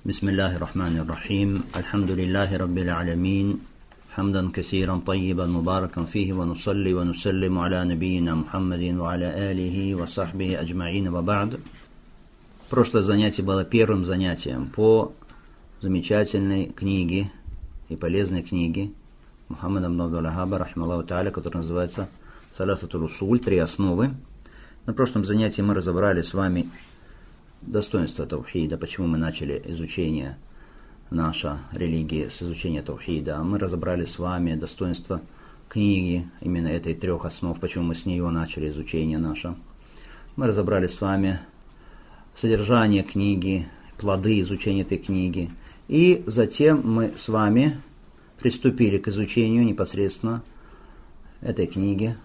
بسم الله الرحمن الرحيم الحمد لله رب العالمين حمدا كثيرا طيبا مباركا فيه ونصلي ونسلم على نبينا محمد وعلى آله وصحبه أجمعين وبعد Прошлое занятие было первым занятием по замечательной книге и полезной книге Мухаммада Абдул-Ахаба, рахмаллаху та'аля, которая называется Саласатул Усуль, три основы. На прошлом занятии мы разобрали с вами достоинства Таухида, почему мы начали изучение наша религии с изучения Таухида. Мы разобрали с вами достоинства книги, именно этой трех основ, почему мы с нее начали изучение наше. Мы разобрали с вами содержание книги, плоды изучения этой книги. И затем мы с вами приступили к изучению непосредственно этой книги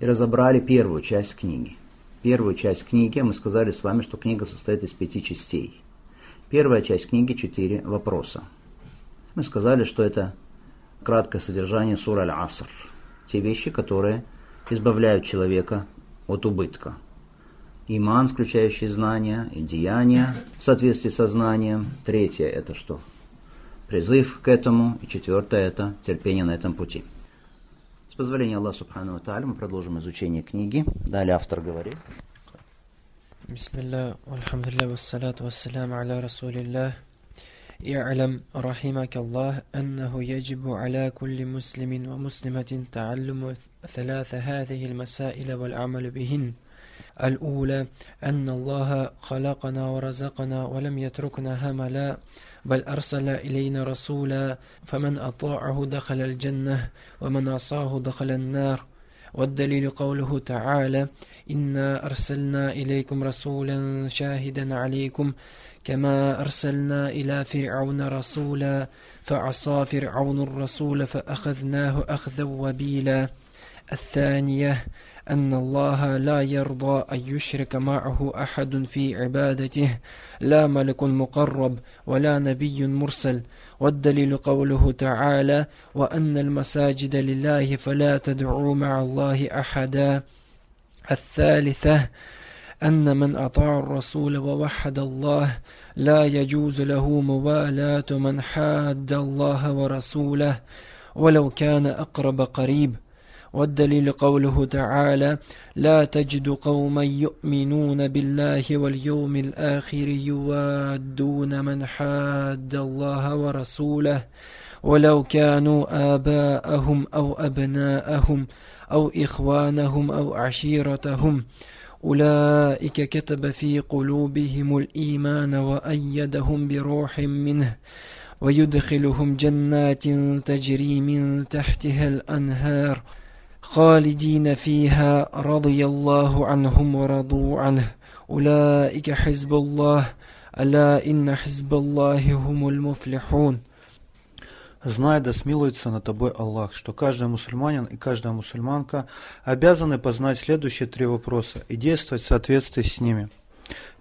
и разобрали первую часть книги. Первую часть книги мы сказали с вами, что книга состоит из пяти частей. Первая часть книги – четыре вопроса. Мы сказали, что это краткое содержание сура Аль-Аср. Те вещи, которые избавляют человека от убытка. Иман, включающий знания и деяния в соответствии со знанием. Третье – это что? Призыв к этому. И четвертое – это терпение на этом пути. С позволения Аллаха Субхану Тааля мы продолжим изучение книги. Далее автор говорит. بسم الله والحمد لله والصلاة والسلام على رسول الله اعلم رحمك الله أنه يجب على كل مسلم ومسلمة تعلم ثلاث هذه المسائل والعمل بهن الأولى أن الله خلقنا ورزقنا ولم يتركنا هملا بل أرسل إلينا رسولا فمن أطاعه دخل الجنة ومن عصاه دخل النار. والدليل قوله تعالى إنا أرسلنا إليكم رسولا شاهدا عليكم كما أرسلنا إلى فرعون رسولا فعصى فرعون الرسول فأخذناه أخذا وبيلا. الثانية أن الله لا يرضى أن يشرك معه أحد في عبادته. لا ملك مقرب ولا نبي مرسل. والدليل قوله تعالى وأن المساجد لله فلا تدعوا مع الله أحدا. الثالثة أن من أطاع الرسول ووحد الله لا يجوز له موالاة من حاد الله ورسوله. ولو كان أقرب قريب. والدليل قوله تعالى لا تجد قوما يؤمنون بالله واليوم الآخر يوادون من حاد الله ورسوله ولو كانوا آباءهم أو أبناءهم أو إخوانهم أو عشيرتهم. أولئك كتب في قلوبهم الإيمان وأيدهم بروح منه ويدخلهم جنات تجري من تحتها الأنهار خالدين فيها رضي الله عنهم ورضوا عنه أولئك حزب الله ألا إن حزب الله هم المفلحون Знай, да смилуется над тобой Аллах, что каждый мусульманин и каждая мусульманка обязаны познать следующие три вопроса и действовать в соответствии с ними.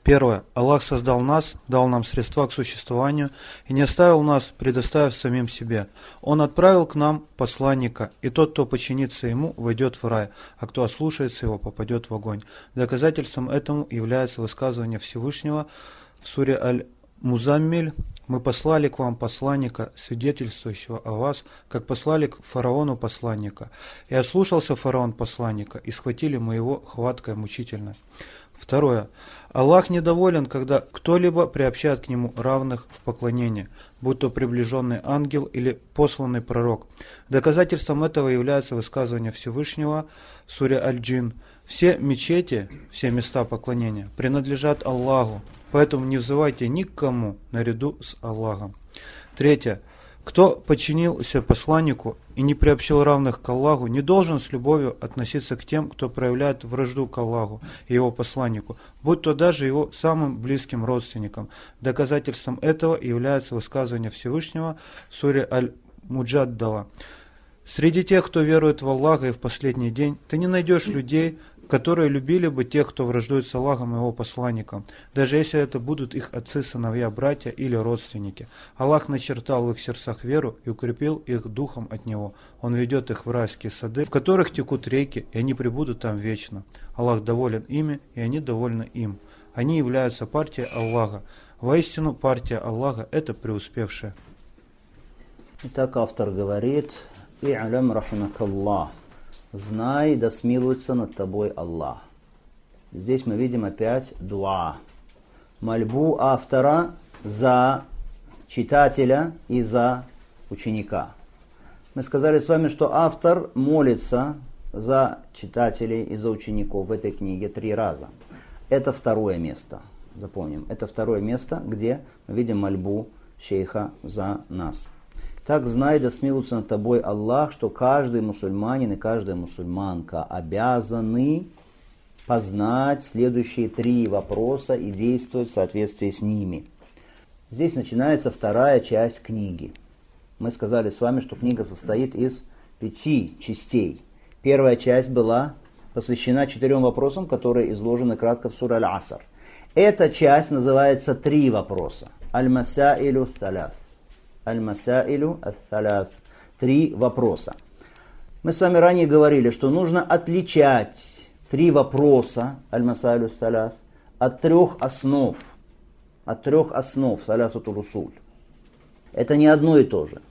Первое. Аллах создал нас, дал нам средства к существованию и не оставил нас, предоставив самим себе. Он отправил к нам посланника, и тот, кто подчинится ему, войдет в рай, а кто ослушается его, попадет в огонь. Доказательством этому является высказывание Всевышнего в суре Аль-Музаммиль мы послали к вам посланника, свидетельствующего о вас, как послали к фараону посланника. И ослушался фараон посланника, и схватили мы его хваткой мучительно. Второе. Аллах недоволен, когда кто-либо приобщает к нему равных в поклонении, будь то приближенный ангел или посланный пророк. Доказательством этого является высказывание Всевышнего в Аль-Джин. Все мечети, все места поклонения принадлежат Аллаху, Поэтому не взывайте никому наряду с Аллахом. Третье. Кто подчинился посланнику и не приобщил равных к Аллаху, не должен с любовью относиться к тем, кто проявляет вражду к Аллаху и его посланнику, будь то даже его самым близким родственникам. Доказательством этого является высказывание Всевышнего в суре Аль-Муджаддала. Среди тех, кто верует в Аллаха и в последний день, ты не найдешь людей, которые любили бы тех, кто враждует с Аллахом и его посланником, даже если это будут их отцы, сыновья, братья или родственники. Аллах начертал в их сердцах веру и укрепил их духом от Него. Он ведет их в райские сады, в которых текут реки, и они пребудут там вечно. Аллах доволен ими, и они довольны им. Они являются партией Аллаха. Воистину, партия Аллаха – это преуспевшая. Итак, автор говорит, «И'лям рахимакаллах» «Знай, да смилуется над тобой Аллах». Здесь мы видим опять дуа. Мольбу автора за читателя и за ученика. Мы сказали с вами, что автор молится за читателей и за учеников в этой книге три раза. Это второе место. Запомним, это второе место, где мы видим мольбу шейха за нас. Так знай, да смилуется над тобой Аллах, что каждый мусульманин и каждая мусульманка обязаны познать следующие три вопроса и действовать в соответствии с ними. Здесь начинается вторая часть книги. Мы сказали с вами, что книга состоит из пяти частей. Первая часть была посвящена четырем вопросам, которые изложены кратко в суре Аль-Аср. Эта часть называется «Три вопроса». Аль-Масаилю Саляс. Аль-Масаилю Саляс. Три вопроса. Мы с вами ранее говорили, что нужно отличать три вопроса Аль-Масаилю Саляс от трех основ. От трех основ Салясату Русуль. Это не одно и то же.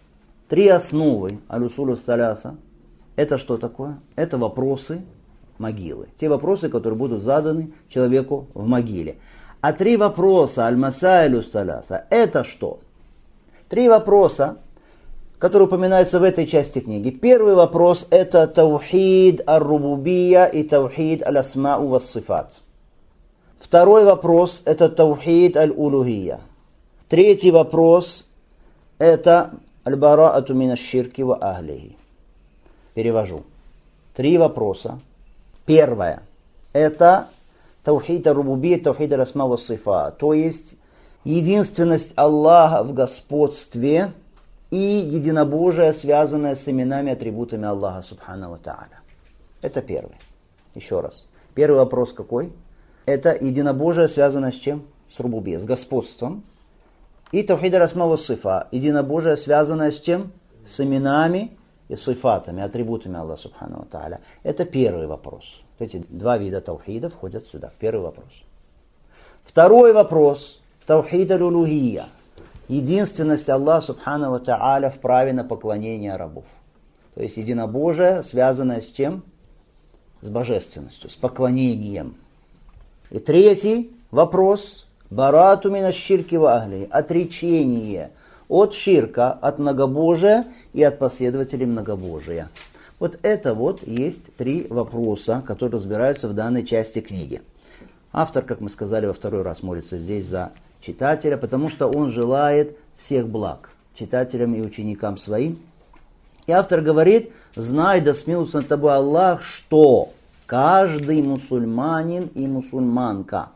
Три основы Аль-Усулю Саляса – это что такое? Это вопросы могилы. Те вопросы, которые будут заданы человеку в могиле. А три вопроса Аль-Масайлю Саляса – это что? Три вопроса, которые упоминаются в этой части книги. Первый вопрос – это Таухид ар-Рубубия и Таухид аль-Асмау вас-Сифат. Второй вопрос – это Таухид аль-Улухия. Третий вопрос – это Аль-Бараату мина ширки ва ахлихи. Перевожу. Три вопроса – Первое. Это таухид рубубия, таухид расма сифа. То есть единственность Аллаха в господстве и единобожие, связанное с именами атрибутами Аллаха Субхану Тааля. Это первый. Еще раз. Первый вопрос какой? Это единобожие, связанное с чем? С рубубия, с господством. И таухид расма сифа. Единобожие, связанное с чем? С именами и сифатами, атрибутами Аллаха Субхану Тааля. Это первый вопрос. Эти два вида таухида входят сюда, в первый вопрос. Второй вопрос. Таухид аль Единственность Аллаха Субхану Тааля в праве на поклонение рабов. То есть единобожие, связанное с чем? С божественностью, с поклонением. И третий вопрос. Барату мина ширки вагли. Отречение – от ширка, от многобожия и от последователей многобожия. Вот это вот есть три вопроса, которые разбираются в данной части книги. Автор, как мы сказали во второй раз, молится здесь за читателя, потому что он желает всех благ читателям и ученикам своим. И автор говорит, знай да смилуется над тобой Аллах, что каждый мусульманин и мусульманка.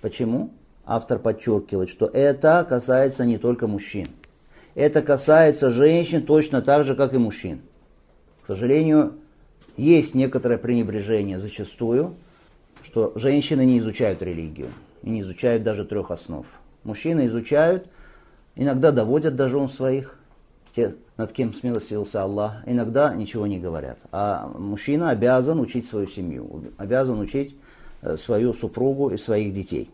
Почему? автор подчеркивает, что это касается не только мужчин. Это касается женщин точно так же, как и мужчин. К сожалению, есть некоторое пренебрежение зачастую, что женщины не изучают религию и не изучают даже трех основ. Мужчины изучают, иногда доводят до жен своих, те, над кем смилостивился Аллах, иногда ничего не говорят. А мужчина обязан учить свою семью, обязан учить э, свою супругу и своих детей.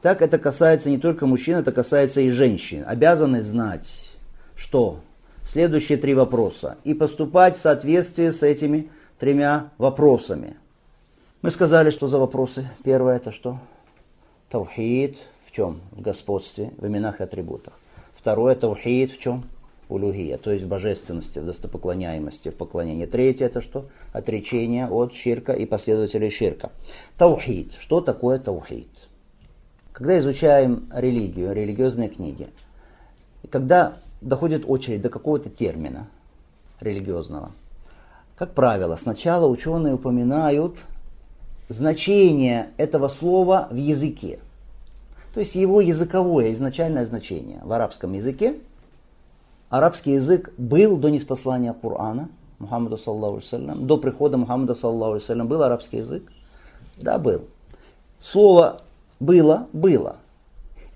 Так это касается не только мужчин, это касается и женщин. Обязаны знать, что следующие три вопроса и поступать в соответствии с этими тремя вопросами. Мы сказали, что за вопросы. Первое это что? Таухид в чем? В господстве, в именах и атрибутах. Второе таухид в чем? Улюгия, то есть в божественности, в достопоклоняемости, в поклонении. Третье это что? Отречение от ширка и последователей ширка. Таухид. Что такое таухид? Когда изучаем религию, религиозные книги, когда доходит очередь до какого-то термина религиозного, как правило, сначала ученые упоминают значение этого слова в языке. То есть его языковое изначальное значение в арабском языке. Арабский язык был до неспослания Корана, Мухаммаду саллаху саллям, до прихода Мухаммада саллаху саллям был арабский язык? Да, был. Слово было, было.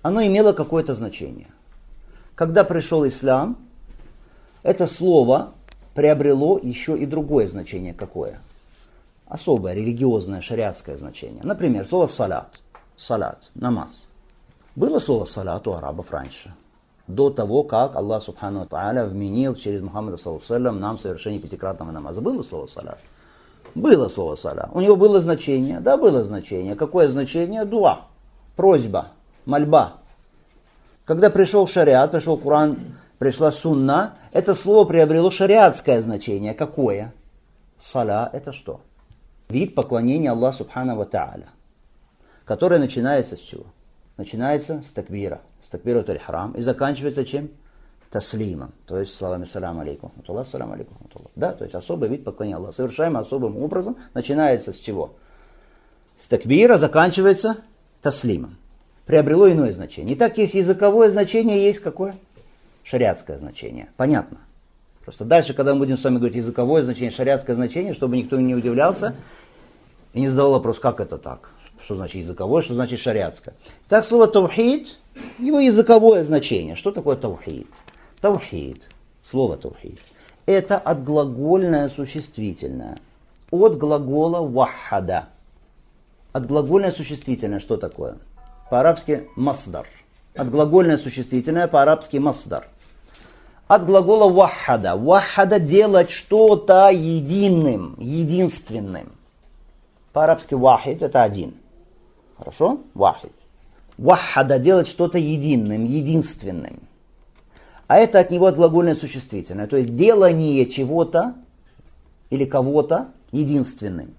Оно имело какое-то значение. Когда пришел ислам, это слово приобрело еще и другое значение какое? Особое, религиозное, шариатское значение. Например, слово салат. Салат, намаз. Было слово салат у арабов раньше. До того, как Аллах Субхану Тааля вменил через Мухаммада Саллаллаху нам совершение пятикратного намаза. Было слово салат? Было слово салат. У него было значение? Да, было значение. Какое значение? Дуа. Просьба. Мольба. Когда пришел шариат, пришел Коран, пришла сунна, это слово приобрело шариатское значение. Какое? Сала это что? Вид поклонения Аллаху Субхану Тааля, который начинается с чего? начинается с такбира, с такбира храм и заканчивается чем? Таслимом, то есть словами салам алейкум, Аллах, салам алейкум, Да, то есть особый вид поклонения Аллаху, совершаемый особым образом, начинается с чего? С такбира заканчивается таслимом. Приобрело иное значение. И так есть языковое значение, есть какое? Шариатское значение. Понятно. Просто дальше, когда мы будем с вами говорить языковое значение, шариатское значение, чтобы никто не удивлялся и не задавал вопрос, как это так? Что значит языковое, что значит шариатское. Так, слово таухид, его языковое значение. Что такое таухид? Таухид, слово таухид, это отглагольное существительное. От глагола вахада. Отглагольное существительное что такое? По-арабски масдар. Отглагольное существительное по-арабски масдар. От глагола вахада. Вахада делать что-то единым, единственным. По-арабски вахид это один. Хорошо? Вахид. Вахада делать что-то единым, единственным. А это от него глагольное существительное. То есть делание чего-то или кого-то единственным.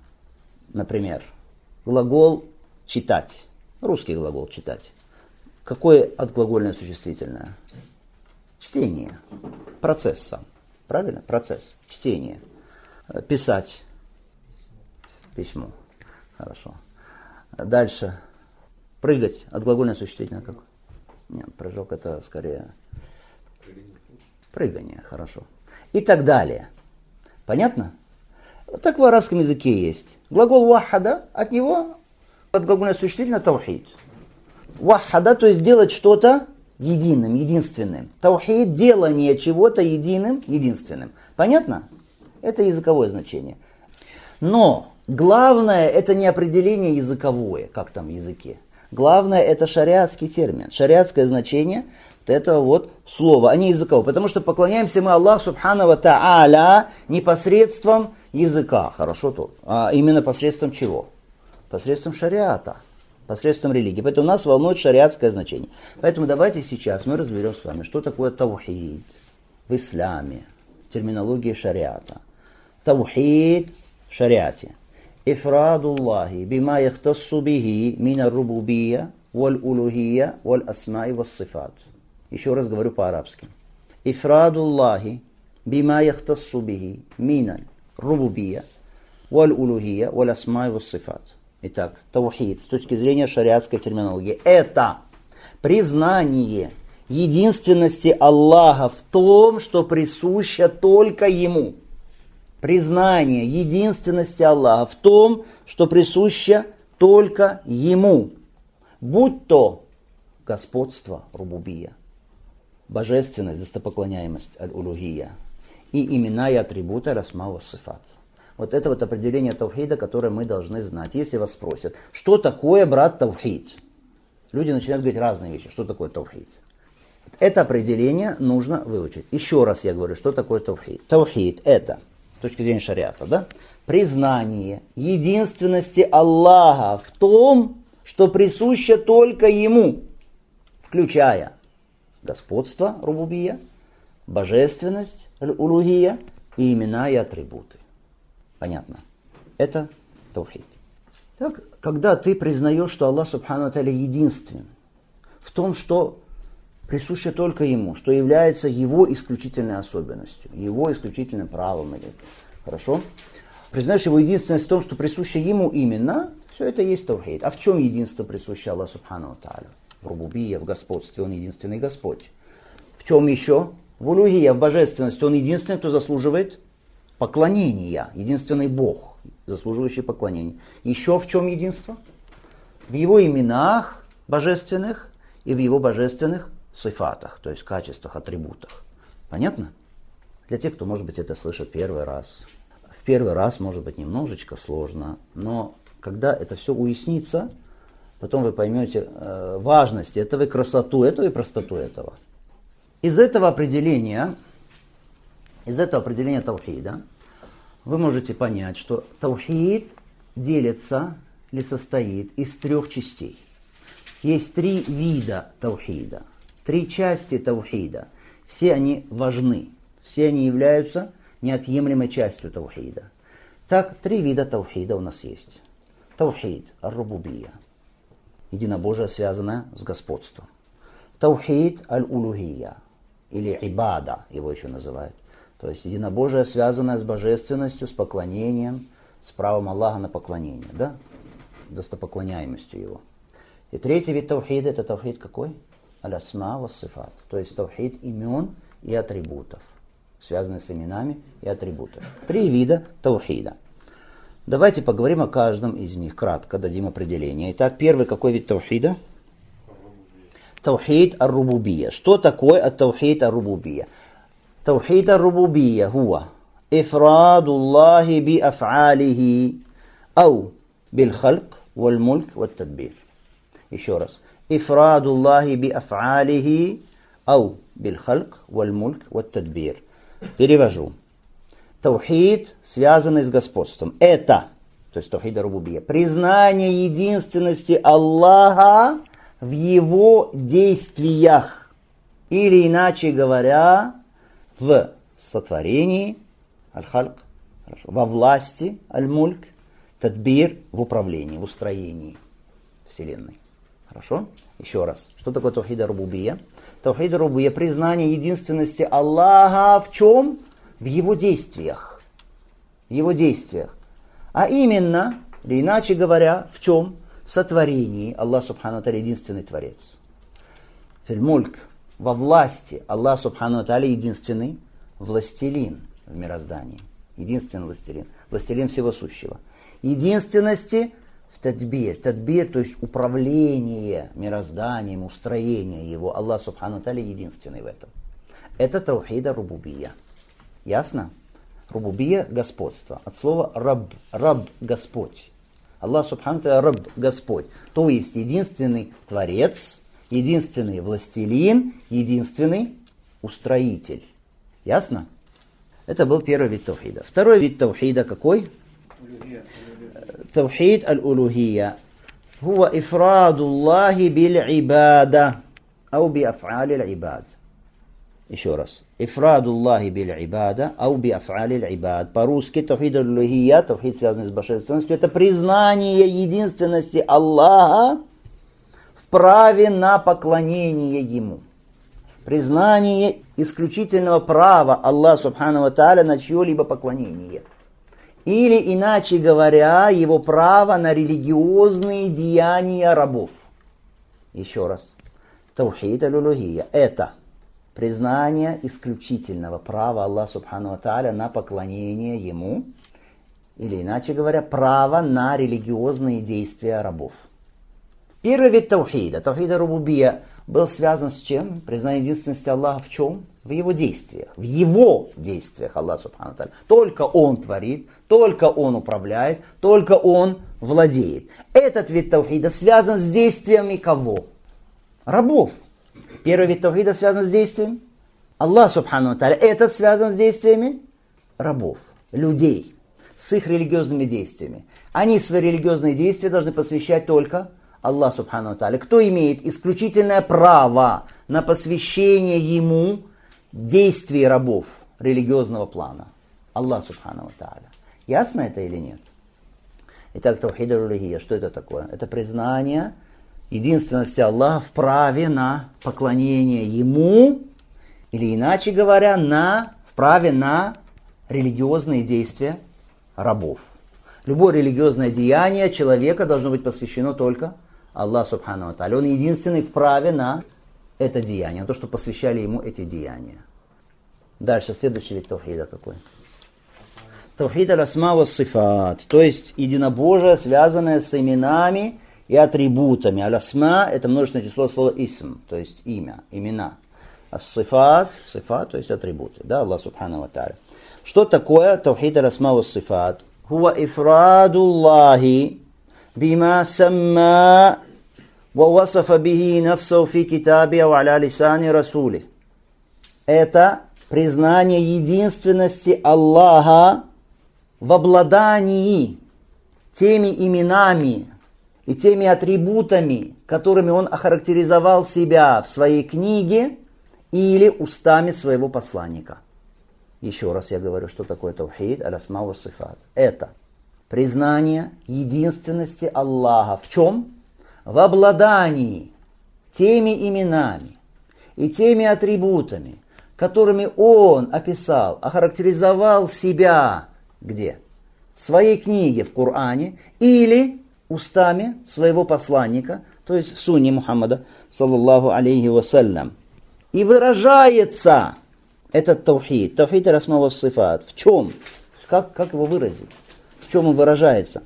Например, глагол читать. Русский глагол читать. Какое отглагольное существительное? Чтение. Процесс сам. Правильно? Процесс. Чтение. Писать. Письмо. Хорошо. Дальше. Прыгать. От глагольное существительное как? Нет, прыжок это скорее прыгание. Хорошо. И так далее. Понятно? Вот так в арабском языке есть. Глагол вахада, от него от глагольное существительное таухид. Вахада, то есть делать что-то единым, единственным. Таухид – делание чего-то единым, единственным. Понятно? Это языковое значение. Но Главное это не определение языковое, как там в языке. Главное это шариатский термин, шариатское значение этого вот слова, а не языкового. Потому что поклоняемся мы Аллаху Субхану Тааля непосредством языка, хорошо то, а именно посредством чего? Посредством шариата, посредством религии. Поэтому нас волнует шариатское значение. Поэтому давайте сейчас мы разберем с вами, что такое таухид в исламе, терминологии шариата. Таухид в шариате. Ифрадуллахи бима яхтассу бихи мина рубубия валь улухия валь асмаи вассифат. Еще раз говорю по-арабски. Ифрадуллахи бима яхтассу бихи мина рубубия валь улухия валь асмаи вассифат. Итак, таухид с точки зрения шариатской терминологии – это признание единственности Аллаха в том, что присуще только Ему – признание единственности Аллаха в том, что присуще только Ему, будь то господство Рубубия, божественность, достопоклоняемость Аль-Улугия и имена и атрибуты Расмава Сифат. Вот это вот определение Тавхида, которое мы должны знать. Если вас спросят, что такое, брат, Тавхид? Люди начинают говорить разные вещи. Что такое Тавхид? Это определение нужно выучить. Еще раз я говорю, что такое Тавхид. Тавхид это – с точки зрения шариата, да? Признание единственности Аллаха в том, что присуще только Ему, включая господство Рубубия, божественность Улугия и имена и атрибуты. Понятно? Это таухид. Так, когда ты признаешь, что Аллах Субхану Аталя единственен в том, что присуще только ему, что является его исключительной особенностью, его исключительным правом. Или, хорошо? Признаешь его единственность в том, что присуще ему именно, все это есть таухид. А в чем единство присуще Аллаху Субхану Тааля? В рубубия, в господстве, он единственный Господь. В чем еще? В улугия, в божественности, он единственный, кто заслуживает поклонения, единственный Бог, заслуживающий поклонения. Еще в чем единство? В его именах божественных и в его божественных сифатах, то есть качествах, атрибутах. Понятно? Для тех, кто, может быть, это слышит первый раз. В первый раз, может быть, немножечко сложно, но когда это все уяснится, Потом вы поймете э, важность этого и красоту этого и простоту этого. Из этого определения, из этого определения таухида, вы можете понять, что таухид делится или состоит из трех частей. Есть три вида таухида, три части таухида. Все они важны, все они являются неотъемлемой частью таухида. Так, три вида таухида у нас есть. Таухид, ар-рубубия, единобожие, связанное с господством. Таухид аль-улухия, или ибада, его еще называют. То есть единобожие, связанное с божественностью, с поклонением, с правом Аллаха на поклонение, да? Достопоклоняемостью его. И третий вид таухида это таухид какой? Алясма вассифат. То есть таухид имен и атрибутов, связанный с именами и атрибутами. Три вида таухида. Давайте поговорим о каждом из них, кратко дадим определение. Итак, первый какой вид таухида? Таухид ар-рубубия. Что такое ат-таухид ар-рубубия? Таухид ар-рубубия هو إفراد الله بأفعاله أو بالخلق والملك والتدبير еще раз إفراد الله بأفعاله أو بالخلق والملك والتدبير перевожу Таухид, связанный с господством. Это, то есть таухид рубубия, признание единственности Аллаха в его действиях. Или иначе говоря, в сотворении, аль-хальк, во власти, аль-мульк, тадбир, в управлении, в устроении Вселенной. Хорошо? Еще раз. Что такое Таухида Рубубия? Таухида Рубубия – признание единственности Аллаха в чем? в его действиях. В его действиях. А именно, или иначе говоря, в чем? В сотворении. Аллах Субхану Таля единственный Творец. Фильмульк. Во власти. Аллах Субхану Таля единственный властелин в мироздании. Единственный властелин. Властелин всего сущего. Единственности в тадбир. Тадбир, то есть управление мирозданием, устроение его. Аллах Субхану Таля единственный в этом. Это таухида рубубия. Ясно? Рубубия – господство. От слова раб, раб – Господь. Аллах Субхану раб – Господь. То есть единственный Творец, единственный властелин, единственный устроитель. Ясно? Это был первый вид таухида. Второй вид таухида какой? Таухид аль-улухия. هو إفراد الله بالعبادة أو بأفعال العباد еще раз. Ифрадуллахи биль ибада, ау би афалиль ибад. По-русски тавхид аллахия, тавхид связанный с божественностью, это признание единственности Аллаха в праве на поклонение Ему. Признание исключительного права Аллаха Субхану Тааля на чье-либо поклонение. Или, иначе говоря, его право на религиозные деяния рабов. Еще раз. Таухид аль Это признание исключительного права Аллаха Субхану Тааля на поклонение Ему, или иначе говоря, право на религиозные действия рабов. Первый вид таухида, таухида рубубия, был связан с чем? Признание единственности Аллаха в чем? В его действиях. В его действиях Аллах Субхану Тааля. Только Он творит, только Он управляет, только Он владеет. Этот вид таухида связан с действиями кого? Рабов. Первый вид тавхида связан с действием Аллах Субхану Таля. Это связано с действиями рабов, людей, с их религиозными действиями. Они свои религиозные действия должны посвящать только Аллах Субхану Таля. Кто имеет исключительное право на посвящение ему действий рабов религиозного плана? Аллах Субхану Таля. Ясно это или нет? Итак, Тавхид что это такое? Это признание единственности Аллаха в праве на поклонение Ему, или иначе говоря, на, в праве на религиозные действия рабов. Любое религиозное деяние человека должно быть посвящено только Аллаху Субхану Аталя. Он единственный в праве на это деяние, на то, что посвящали ему эти деяния. Дальше, следующий вид Тавхида какой? Тавхид аль-асма сифат, то есть единобожие, связанное с именами и атрибутами. Алясма – это множественное число слова исм, то есть имя, имена. А сифат, сифат, то есть атрибуты, да, Аллах Субхану Ва Тааля. Что такое тавхид алясма ва сифат? Хуа ифраду Аллахи бима самма ووصف به نفسه في كتابه وعلى لسان رسوله. Это признание единственности Аллаха в обладании теми именами и теми атрибутами, которыми он охарактеризовал себя в своей книге или устами своего посланника. Еще раз я говорю, что такое таухид, алясма ва сифат. Это признание единственности Аллаха. В чем? В обладании теми именами и теми атрибутами, которыми он описал, охарактеризовал себя где? В своей книге в Коране или устами своего посланника, то есть в сунне Мухаммада, саллаллаху алейхи вассалям. И выражается этот таухид, таухид расмава сифат. В чем? Как, как его выразить? В чем он выражается?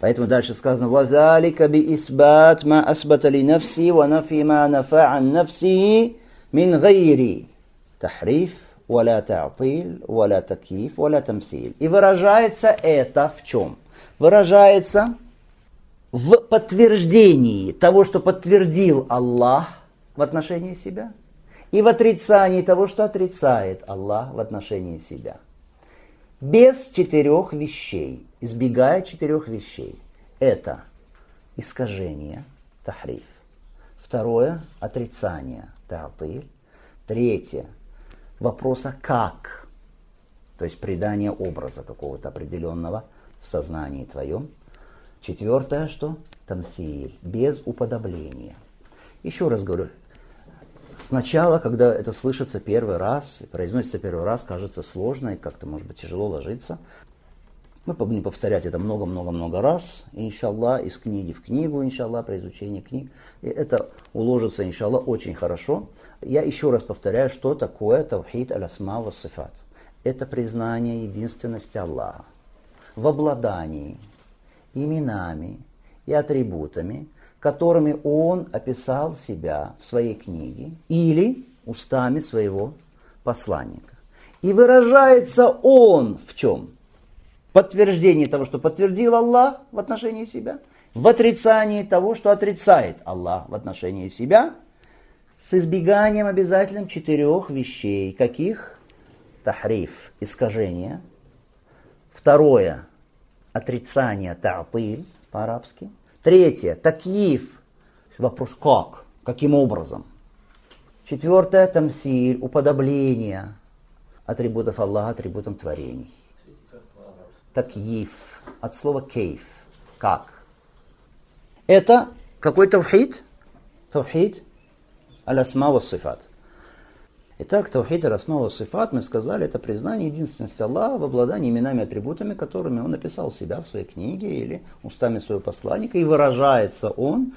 Поэтому дальше сказано «Вазалика би исбат ма асбата нафси ва нафи ма нафа ан нафси мин гайри». Тахриф, валя та'тил, валя такиф, валя тамсиль. И выражается это в чем? Выражается в подтверждении того, что подтвердил Аллах в отношении себя, и в отрицании того, что отрицает Аллах в отношении себя. Без четырех вещей, избегая четырех вещей. Это искажение, тахриф. Второе – отрицание, та'тиль. Третье – вопроса «как?», то есть придание образа какого-то определенного в сознании твоем. Четвертое, что? Тамсиль, без уподобления. Еще раз говорю, сначала, когда это слышится первый раз, произносится первый раз, кажется сложно и как-то, может быть, тяжело ложиться. Мы будем повторять это много-много-много раз, иншаллах, из книги в книгу, иншаллах, при изучении книг. И это уложится, иншаллах, очень хорошо. Я еще раз повторяю, что такое тавхид аль-асма ва сифат. Это признание единственности Аллаха в обладании именами и атрибутами, которыми он описал себя в своей книге или устами своего посланника. И выражается он в чем? Подтверждение того, что подтвердил Аллах в отношении себя, в отрицании того, что отрицает Аллах в отношении себя, с избеганием обязательным четырех вещей. Каких? Тахриф, искажение. Второе, отрицание та'тиль по-арабски. Третье, такив, вопрос как, каким образом. Четвертое, тамсиль, уподобление атрибутов Аллаха атрибутам творений. Такив, от слова кейф, как. Это какой тавхид? Тавхид алясма ва сифат. Итак, Таухид Расмава Сифат, мы сказали, это признание единственности Аллаха в обладании именами и атрибутами, которыми он написал себя в своей книге или устами своего посланника, и выражается он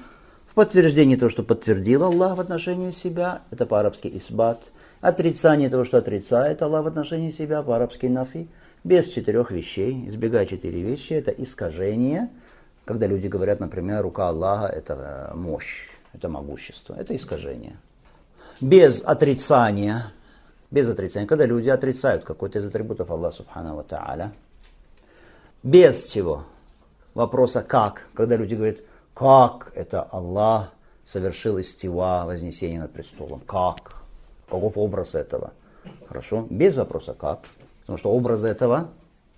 в подтверждении того, что подтвердил Аллах в отношении себя, это по-арабски исбат, отрицание того, что отрицает Аллах в отношении себя, по-арабски нафи, без четырех вещей, избегая четыре вещи, это искажение, когда люди говорят, например, рука Аллаха это мощь, это могущество, это искажение. Без отрицания, без отрицания, когда люди отрицают какой-то из атрибутов Аллаха Субхану Та'аля, без чего? Вопроса как, когда люди говорят, как это Аллах совершил истива, вознесение над престолом, как, каков образ этого, хорошо, без вопроса как, потому что образ этого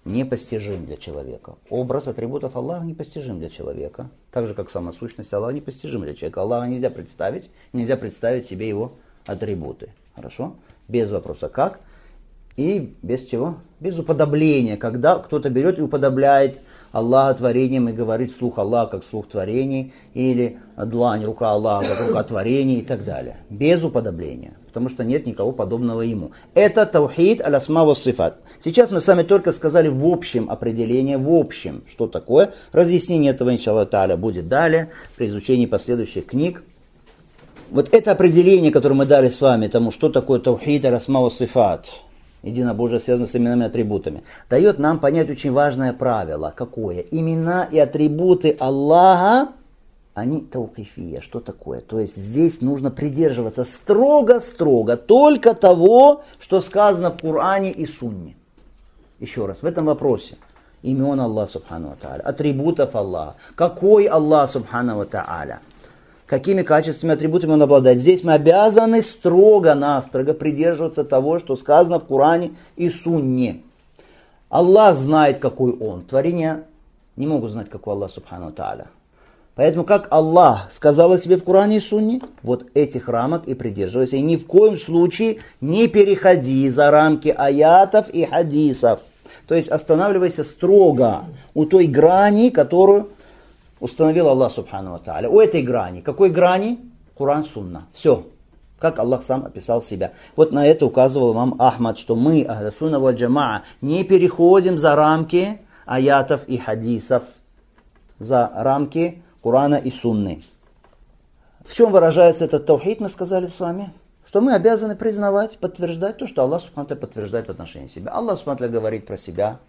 непостижим для человека. Образ атрибутов Аллаха непостижим для человека. Так же, как сама сущность Аллаха непостижим для человека. Аллаха нельзя представить, нельзя представить себе его атрибуты. Хорошо? Без вопроса как. И без чего? Без уподобления. Когда кто-то берет и уподобляет Аллаха творением и говорит слух Аллаха как слух творений, или длань, рука Аллаха как рука творений и так далее. Без уподобления. Потому что нет никого подобного ему. Это таухид алясма сифат. Сейчас мы с вами только сказали в общем определение, в общем, что такое. Разъяснение этого, иншаллах та'аля, будет далее при изучении последующих книг. Вот это определение, которое мы дали с вами тому, что такое таухид расмау сифат, единобожие связано с именами и атрибутами, дает нам понять очень важное правило. Какое? Имена и атрибуты Аллаха, они таукифия. Что такое? То есть здесь нужно придерживаться строго-строго только того, что сказано в Коране и Сунне. Еще раз, в этом вопросе. Имен Аллаха Субхану атрибутов Аллаха. Какой Аллах Субхану Тааля? Какими качествами, атрибутами он обладает. Здесь мы обязаны строго-настрого придерживаться того, что сказано в Коране и Сунне. Аллах знает, какой он. Творения не могут знать, какой Аллах, субхану тааля. Поэтому, как Аллах сказал о себе в Коране и Сунне, вот этих рамок и придерживайся. И ни в коем случае не переходи за рамки аятов и хадисов. То есть останавливайся строго у той грани, которую установил Аллах Субхану Тааля. У этой грани. Какой грани? Куран Сунна. Все. Как Аллах сам описал себя. Вот на это указывал вам Ахмад, что мы, Ахля Сунна ва Джамаа, не переходим за рамки аятов и хадисов, за рамки Курана и Сунны. В чем выражается этот таухид, мы сказали с вами? Что мы обязаны признавать, подтверждать то, что Аллах Субхану подтверждает в отношении себя. Аллах Субхану говорит про себя,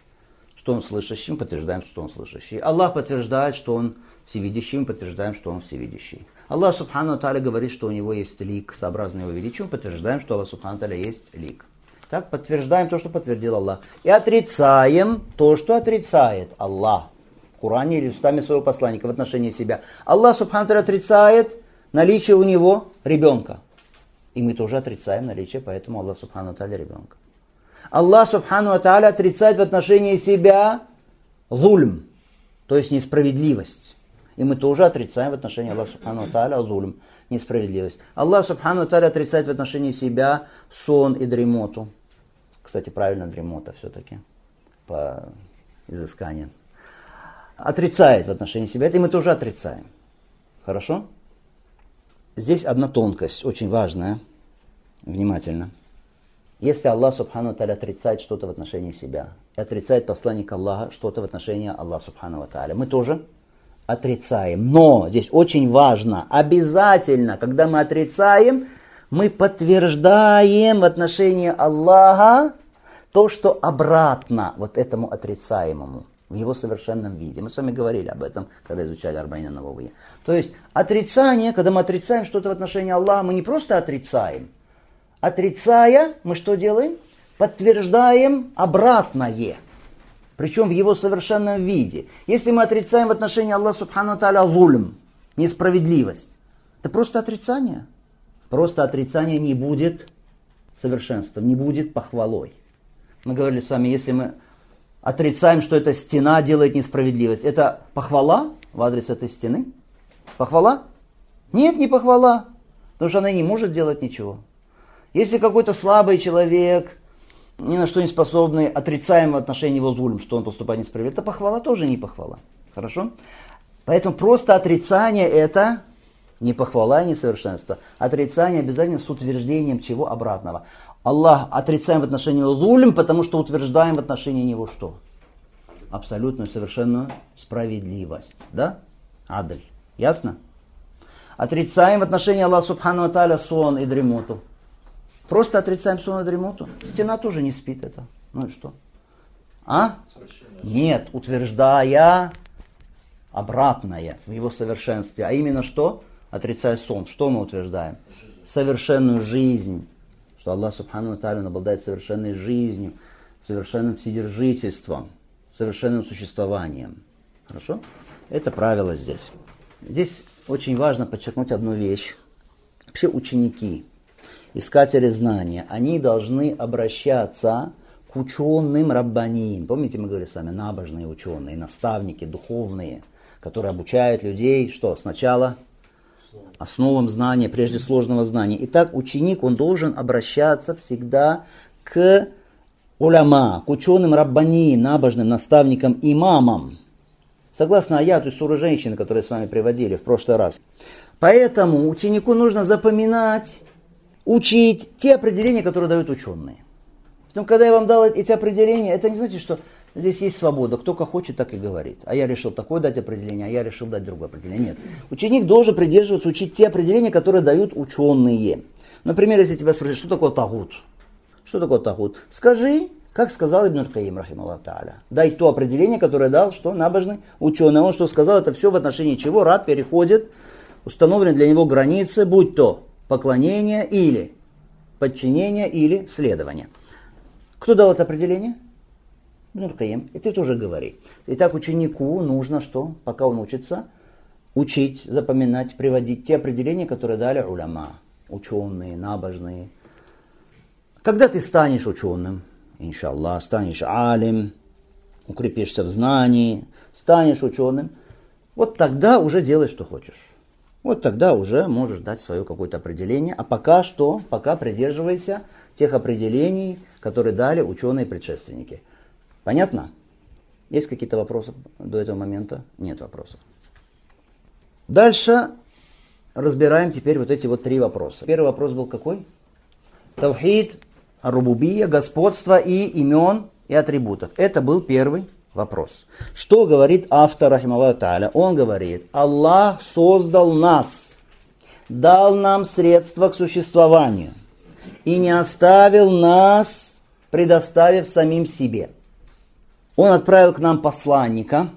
что Он слышащий, мы подтверждаем, что Он слышащий. Аллах подтверждает, что Он всевидящий, мы подтверждаем, что Он всевидящий. Аллах Субхану Таля говорит, что у Него есть лик, сообразный Его величию, мы подтверждаем, что Аллах Субхану Таля есть лик. Так, подтверждаем то, что подтвердил Аллах. И отрицаем то, что отрицает Аллах. Коране или устами своего посланника в отношении себя. Аллах Субхану отрицает наличие у него ребенка. И мы тоже отрицаем наличие, поэтому Аллах Субхану Таля ребенка. Аллах Субхану Таля отрицает в отношении себя зульм, то есть несправедливость. И мы тоже отрицаем в отношении Аллаха Субхану Таля зульм, несправедливость. Аллах Субхану Таля отрицает в отношении себя сон и дремоту. Кстати, правильно дремота все-таки по изысканиям отрицает в отношении себя, это мы тоже отрицаем. Хорошо? Здесь одна тонкость, очень важная. Внимательно. Если Аллах Субхану Таля отрицает что-то в отношении себя, и отрицает посланник Аллаха что-то в отношении Аллаха Субхану Таля, мы тоже отрицаем. Но здесь очень важно, обязательно, когда мы отрицаем, мы подтверждаем в отношении Аллаха то, что обратно вот этому отрицаемому в его совершенном виде. Мы с вами говорили об этом, когда изучали Арбайна Навовые. То есть отрицание, когда мы отрицаем что-то в отношении Аллаха, мы не просто отрицаем. Отрицая, мы что делаем? Подтверждаем обратное. Причем в его совершенном виде. Если мы отрицаем в отношении Аллаха Субхану Таля вульм, несправедливость, это просто отрицание. Просто отрицание не будет совершенством, не будет похвалой. Мы говорили с вами, если мы отрицаем, что эта стена делает несправедливость. Это похвала в адрес этой стены? Похвала? Нет, не похвала, потому что она не может делать ничего. Если какой-то слабый человек, ни на что не способный, отрицаем в отношении его зулем, что он поступает несправедливо, это похвала тоже не похвала. Хорошо? Поэтому просто отрицание это не похвала и несовершенство. Отрицание обязательно с утверждением чего обратного. Аллах отрицаем в отношении его зулем, потому что утверждаем в отношении него что? Абсолютную, совершенную справедливость. Да? Адль. Ясно? Отрицаем в отношении Аллаха Субхану Аталя сон и дремоту. Просто отрицаем сон дремоту. Стена тоже не спит это. Ну и что? А? Нет, утверждая обратное в его совершенстве. А именно что? Отрицая сон. Что мы утверждаем? Совершенную жизнь что Аллах Субхану Тааля обладает совершенной жизнью, совершенным вседержительством, совершенным существованием. Хорошо? Это правило здесь. Здесь очень важно подчеркнуть одну вещь. Вообще ученики, искатели знания, они должны обращаться к ученым раббанин. Помните, мы говорили с вами, набожные ученые, наставники, духовные, которые обучают людей, что сначала основам знания, прежде сложного знания. Итак, ученик, он должен обращаться всегда к уляма, к ученым раббани, набожным наставникам, имамам. Согласно аяту суры женщины, которую с вами приводили в прошлый раз. Поэтому ученику нужно запоминать, учить те определения, которые дают ученые. Потом, когда я вам дал эти определения, это не значит, что Здесь есть свобода. Кто как хочет, так и говорит. А я решил такое дать определение, а я решил дать другое определение. Нет. Ученик должен придерживаться, учить те определения, которые дают ученые. Например, если тебя спросят, что такое тагут? Что такое тагут? Скажи, как сказал Ибн Каим, та'аля. Дай то определение, которое дал, что набожный ученый. Он что сказал, это все в отношении чего раб переходит, установлены для него границы, будь то поклонение или подчинение или следование. Кто дал это определение? Нуркаим, и ты тоже говори. Итак, ученику нужно что, пока он учится, учить, запоминать, приводить те определения, которые дали уляма, ученые, набожные. Когда ты станешь ученым, иншаллах, станешь алим, укрепишься в знании, станешь ученым, вот тогда уже делай, что хочешь. Вот тогда уже можешь дать свое какое-то определение. А пока что, пока придерживайся тех определений, которые дали ученые-предшественники. Понятно? Есть какие-то вопросы до этого момента? Нет вопросов. Дальше разбираем теперь вот эти вот три вопроса. Первый вопрос был какой? Тавхид, рубубия, господство и имен и атрибутов. Это был первый вопрос. Что говорит автор, рахималлаху та'аля? Он говорит, Аллах создал нас, дал нам средства к существованию и не оставил нас, предоставив самим себе. Он отправил к нам посланника,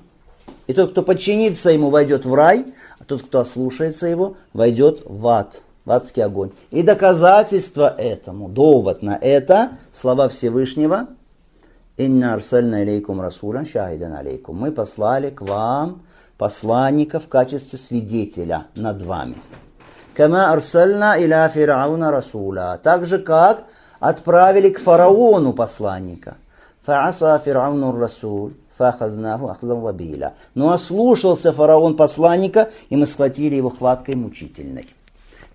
и тот, кто подчинится ему, войдет в рай, а тот, кто ослушается его, войдет в ад, в адский огонь. И доказательство этому, довод на это, слова Всевышнего, «Инна арсальна илейкум расулан шахидан алейкум». Мы послали к вам посланника в качестве свидетеля над вами. Кама арсальна иля фирауна расула. Так же, как отправили к фараону посланника. Фааса фирауну расуль. Но ослушался фараон посланника, и мы схватили его хваткой мучительной.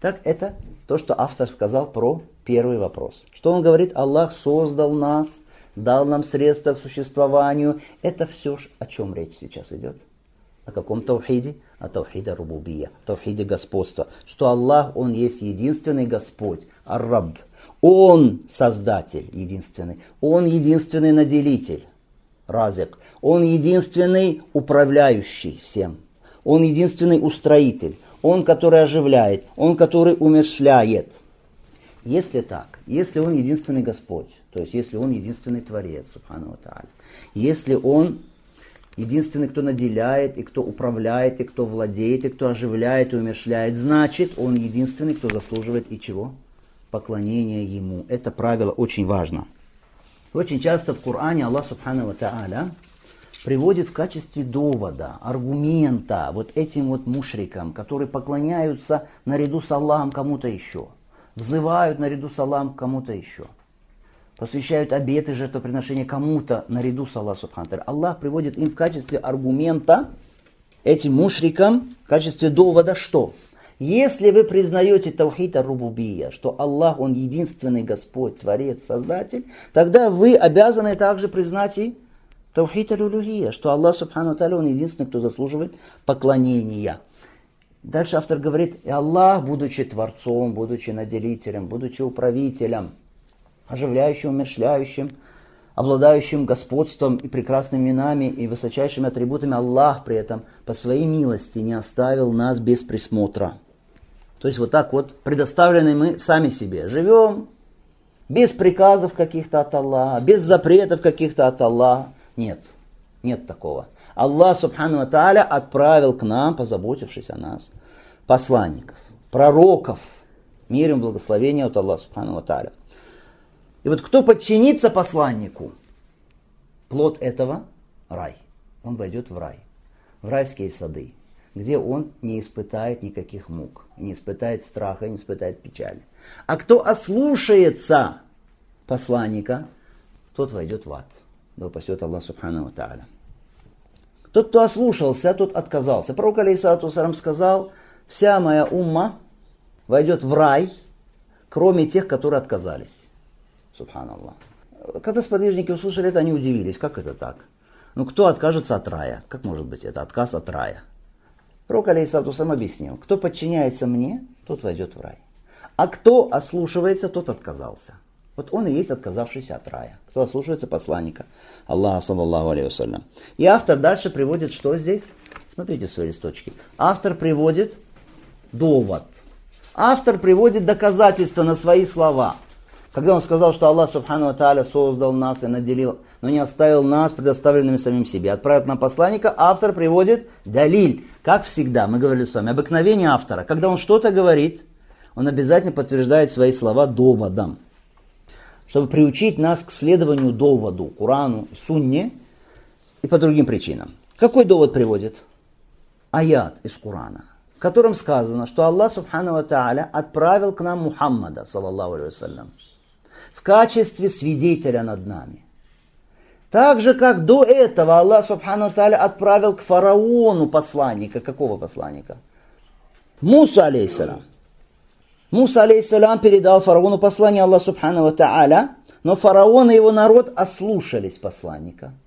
Так это то, что автор сказал про первый вопрос. Что он говорит? Аллах создал нас, дал нам средства к существованию. Это все, о чем речь сейчас идет. О каком таухиде? О таухиде рубубия, таухиде господства. Что Аллах, Он есть единственный Господь, Ар-Рабб. Он создатель единственный, Он единственный наделитель разик. Он единственный управляющий всем. Он единственный устроитель. Он, который оживляет. Он, который умершляет. Если так, если он единственный Господь, то есть если он единственный Творец, Субхану если он единственный, кто наделяет, и кто управляет, и кто владеет, и кто оживляет и умершляет, значит, он единственный, кто заслуживает и чего? Поклонения ему. Это правило очень важно. Очень часто в Коране Аллах Субхану Тааля приводит в качестве довода, аргумента вот этим вот мушрикам, которые поклоняются наряду с Аллахом кому-то еще, взывают наряду с Аллахом кому-то еще, посвящают обеты жертвоприношения кому-то наряду с Аллахом Субхану Аллах приводит им в качестве аргумента этим мушрикам в качестве довода что? Если вы признаете Таухита Рубубия, что Аллах, Он единственный Господь, Творец, Создатель, тогда вы обязаны также признать и Таухита Рулюхия, что Аллах, Субхану Таля, Он единственный, кто заслуживает поклонения. Дальше автор говорит, и Аллах, будучи Творцом, будучи наделителем, будучи управителем, оживляющим, умершляющим, обладающим господством и прекрасными именами и высочайшими атрибутами, Аллах при этом по своей милости не оставил нас без присмотра. То есть вот так вот предоставлены мы сами себе. Живем без приказов каких-то от Аллаха, без запретов каких-то от Аллаха. Нет, нет такого. Аллах, субхану ва тааля, отправил к нам, позаботившись о нас, посланников, пророков, мир им благословения от Аллаха, субхану ва тааля. И вот кто подчинится посланнику, плод этого – рай. Он войдет в рай, в райские сады где он не испытает никаких мук, не испытает страха, не испытает печали. А кто ослушается посланника, тот войдет в ад. Да упасет Аллах Субхану Тааля. Тот, кто ослушался, тот отказался. Пророк Алейсату Сарам сказал, вся моя умма войдет в рай, кроме тех, которые отказались. Субханаллах. Когда сподвижники услышали это, они удивились, как это так? Ну, кто откажется от рая? Как может быть это отказ от рая? Пророк Алейсалату сам объяснил, кто подчиняется мне, тот войдет в рай. А кто ослушивается, тот отказался. Вот он и есть отказавшийся от рая. Кто ослушивается посланника. Аллаха, саллаллаху алейhi И автор дальше приводит, что здесь? Смотрите свои листочки. Автор приводит довод. Автор приводит доказательства на свои слова. Когда он сказал, что Аллах Субхану Тааля создал нас и наделил, но не оставил нас предоставленными самим себе, отправил нам посланника, автор приводит далиль. Как всегда, мы говорили с вами, обыкновение автора. Когда он что-то говорит, он обязательно подтверждает свои слова доводом. Чтобы приучить нас к следованию доводу, Курану, Сунне и по другим причинам. Какой довод приводит? аят из Корана, в котором сказано, что Аллах Субхану Тааля отправил к нам Мухаммада, саллаллаху алейhi в качестве свидетеля над нами. Так же, как до этого Аллах Субхану Тааля отправил к фараону посланника. Какого посланника? Муса, алейхиссалам. Муса, алейхиссалам, передал фараону послание Аллаха Субхану Тааля, но фараон и его народ ослушались посланника –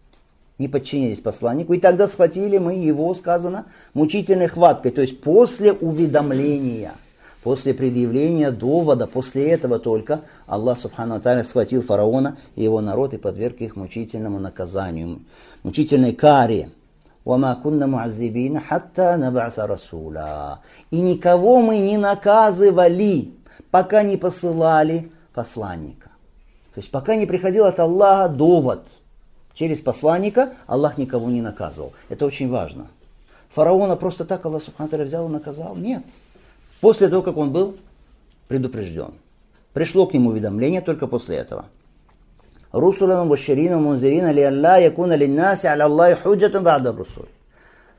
не подчинились посланнику, и тогда схватили мы его, сказано, мучительной хваткой, то есть после уведомления, после предъявления довода, после этого только Аллах Субхану Тааля схватил фараона и его народ и подверг их мучительному наказанию, мучительной каре. وَمَا كُنَّ مُعَذِّبِينَ حَتَّى نَبْعَثَ رَسُولًا И никого мы не наказывали, пока не посылали посланника. То есть пока не приходил от Аллаха довод – Через посланника Аллах никого не наказывал. Это очень важно. Фараона просто так Аллах Субхану взял и наказал? Нет. После того, как он был предупрежден. Пришло к нему уведомление только после этого. Русуляна Муширина Мунзирина ли Аллах ли наси аля Аллахи.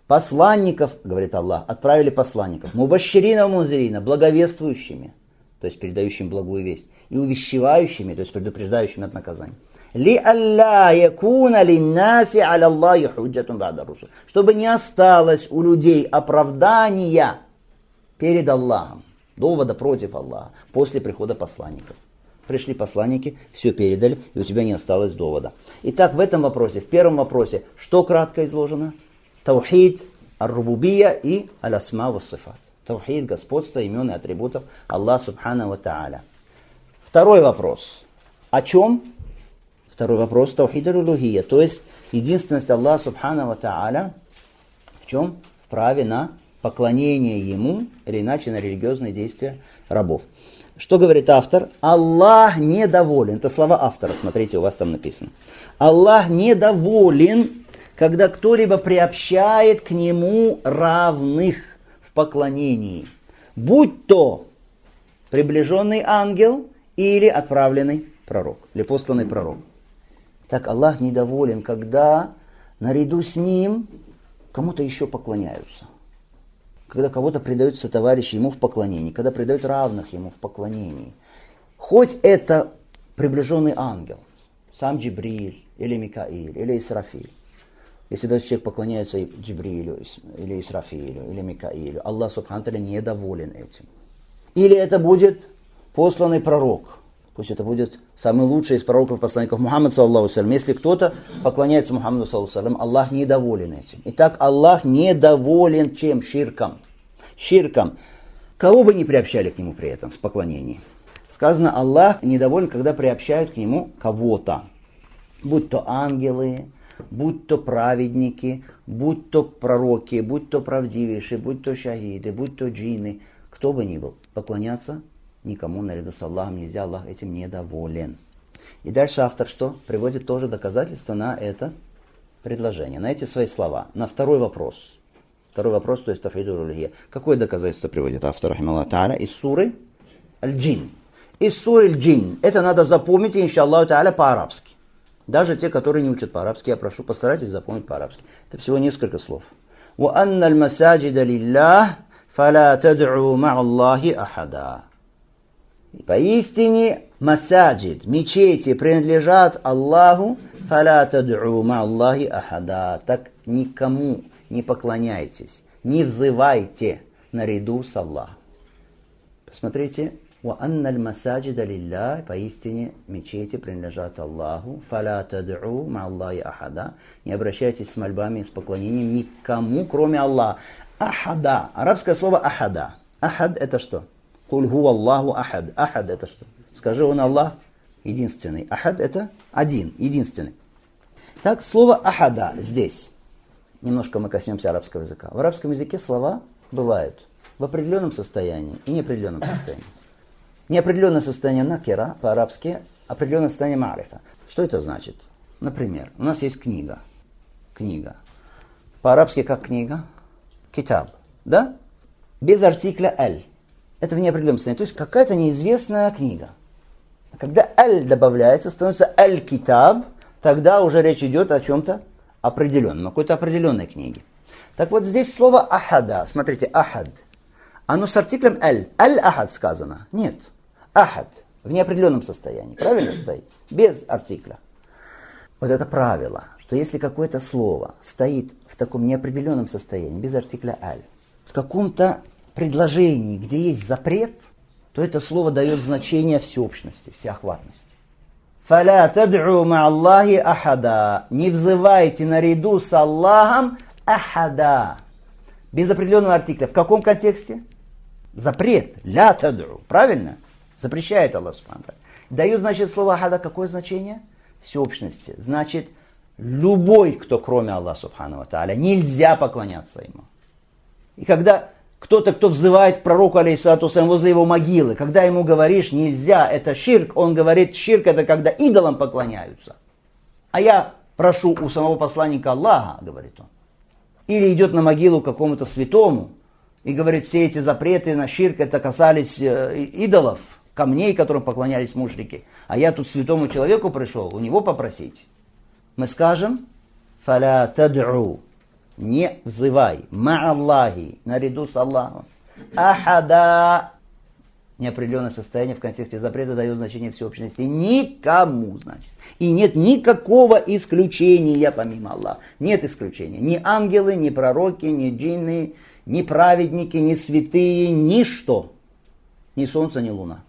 Посланников, говорит Аллах, отправили посланников. Мубаширина Мунзирина, благовествующими, то есть передающими благую весть, и увещевающими, то есть предупреждающими от наказания. Ли Аллах ли наси аля Аллахи. Чтобы не осталось у людей оправдания перед Аллахом, довода против Аллаха, после прихода посланников. Пришли посланники, все передали, и у тебя не осталось довода. Итак, в этом вопросе, в первом вопросе, что кратко изложено? Таухид, ар-рубубия и алясма вассифат. Таухид, господство, имен и атрибутов Аллаха Субхану Ва Тааля. Второй вопрос. О чем? Второй вопрос. Таухид аль То есть единственность Аллаха Субхану Тааля в чем? В праве на поклонение Ему или иначе на религиозные действия рабов. Что говорит автор? Аллах недоволен. Это слова автора, смотрите, у вас там написано. Аллах недоволен, когда кто-либо приобщает к Нему равных в поклонении. Будь то приближенный ангел или отправленный пророк, или посланный пророк. Так Аллах недоволен, когда наряду с ним кому-то еще поклоняются. Когда кого-то предаются товарищи ему в поклонении, когда предают равных ему в поклонении. Хоть это приближенный ангел, сам Джибриль, или Микаиль, или Исрафиль. Если даже человек поклоняется Джибрилю, или Исрафилю, или Микаилю, Аллах Субхану недоволен этим. Или это будет посланный пророк, Пусть это будет самый лучший из пророков посланников Мухаммад, саллаху салям. Если кто-то поклоняется Мухаммаду, саллаху салям, Аллах недоволен этим. Итак, Аллах недоволен чем? Ширком. Ширком. Кого бы не приобщали к нему при этом в поклонении. Сказано, Аллах недоволен, когда приобщают к нему кого-то. Будь то ангелы, будь то праведники, будь то пророки, будь то правдивейшие, будь то шахиды, будь то джины, кто бы ни был, поклоняться никому наряду с Аллахом нельзя, Аллах этим недоволен. И дальше автор что? Приводит тоже доказательства на это предложение, на эти свои слова. На второй вопрос. Второй вопрос, то есть Тафиду Рулихия. Какое доказательство приводит автор, рахималлах та'аля, из суры Аль-Джин. Из суры Аль-Джин. Это надо запомнить, иншаллаху та'аля, по-арабски. Даже те, которые не учат по-арабски, я прошу, постарайтесь запомнить по-арабски. Это всего несколько слов. وَأَنَّ الْمَسَاجِدَ لِلَّهِ فَلَا تَدْعُوا مَعَ اللَّهِ أَحَدًا и поистине масаджид, мечети принадлежат Аллаху, фаля тад'у ма Аллахи ахада. Так никому не поклоняйтесь, не взывайте наряду с Аллахом. Посмотрите, وأن المساجد لله поистине мечети принадлежат Аллаху فلا تدعوا مع الله أحدا не обращайтесь с мольбами с поклонением никому кроме Аллаха ахада арабское слово ахада ахад это что Куль ху Аллаху ахад. Ахад это что? Скажи, он Аллах единственный. Ахад это один, единственный. Так, слово ахада здесь. Немножко мы коснемся арабского языка. В арабском языке слова бывают в определенном состоянии и неопределенном состоянии. Неопределенное состояние накера по-арабски, определенное состояние марифа. Что это значит? Например, у нас есть книга. Книга. По-арабски как книга? Китаб. Да? Без артикля «аль». Это в неопределенном состоянии. То есть какая-то неизвестная книга. Когда «аль» добавляется, становится «аль-китаб», тогда уже речь идет о чем-то определенном, о какой-то определенной книге. Так вот здесь слово ахада, смотрите, ахад. Оно с артиклем аль. Аль-ахад сказано. Нет. Ахад. В неопределенном состоянии. Правильно стоит? Без артикля. Вот это правило, что если какое-то слово стоит в таком неопределенном состоянии, без артикля аль, в каком-то предложении, где есть запрет, то это слово дает значение всеобщности, всеохватности. «Фаля тад'у Аллахи ахада» Не взывайте наряду с Аллахом ахада. Без определенного артикля. В каком контексте? Запрет. Ля тад'у. Правильно? Запрещает Аллах Субхану. Дает, значит, слово ахада какое значение? Всеобщности. Значит, любой, кто кроме Аллаха Субхану Тааля, нельзя поклоняться ему. И когда кто-то, кто взывает пророку, алейхиссалату возле его могилы, когда ему говоришь, нельзя, это ширк, он говорит, ширк это когда идолам поклоняются. А я прошу у самого посланника Аллаха, говорит он. Или идет на могилу какому-то святому и говорит, все эти запреты на ширк, это касались э, идолов, камней, которым поклонялись мушрики. А я тут святому человеку пришел, у него попросить. Мы скажем, фаля тад'у, не взывай, ма Аллахи, наряду с Аллахом. Ахада, неопределенное состояние в контексте запрета дает значение всеобщности никому, значит. И нет никакого исключения помимо Аллаха. Нет исключения. Ни ангелы, ни пророки, ни джинны, ни праведники, ни святые, ничто. Ни солнце, ни луна.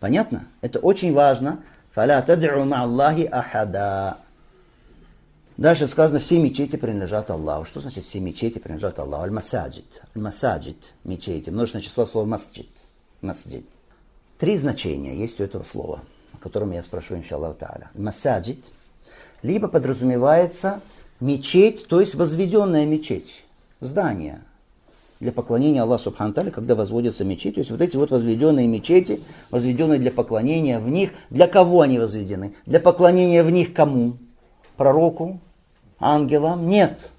Понятно? Это очень важно. Фаля тад'у ахада. Дальше сказано, все мечети принадлежат Аллаху. Что значит все мечети принадлежат Аллаху? Аль-масаджид. Аль-масаджид, мечети. Множественное число слова масджид. Масджид. Три значения есть у этого слова, о котором я спрошу, иншаллаху та'аля. Масаджид. Либо подразумевается мечеть, то есть возведенная мечеть. Здание для поклонения Аллаху Субхану Таля, когда возводится мечеть. То есть вот эти вот возведенные мечети, возведенные для поклонения в них. Для кого они возведены? Для поклонения в них кому? Пророку, ангелам? Нет.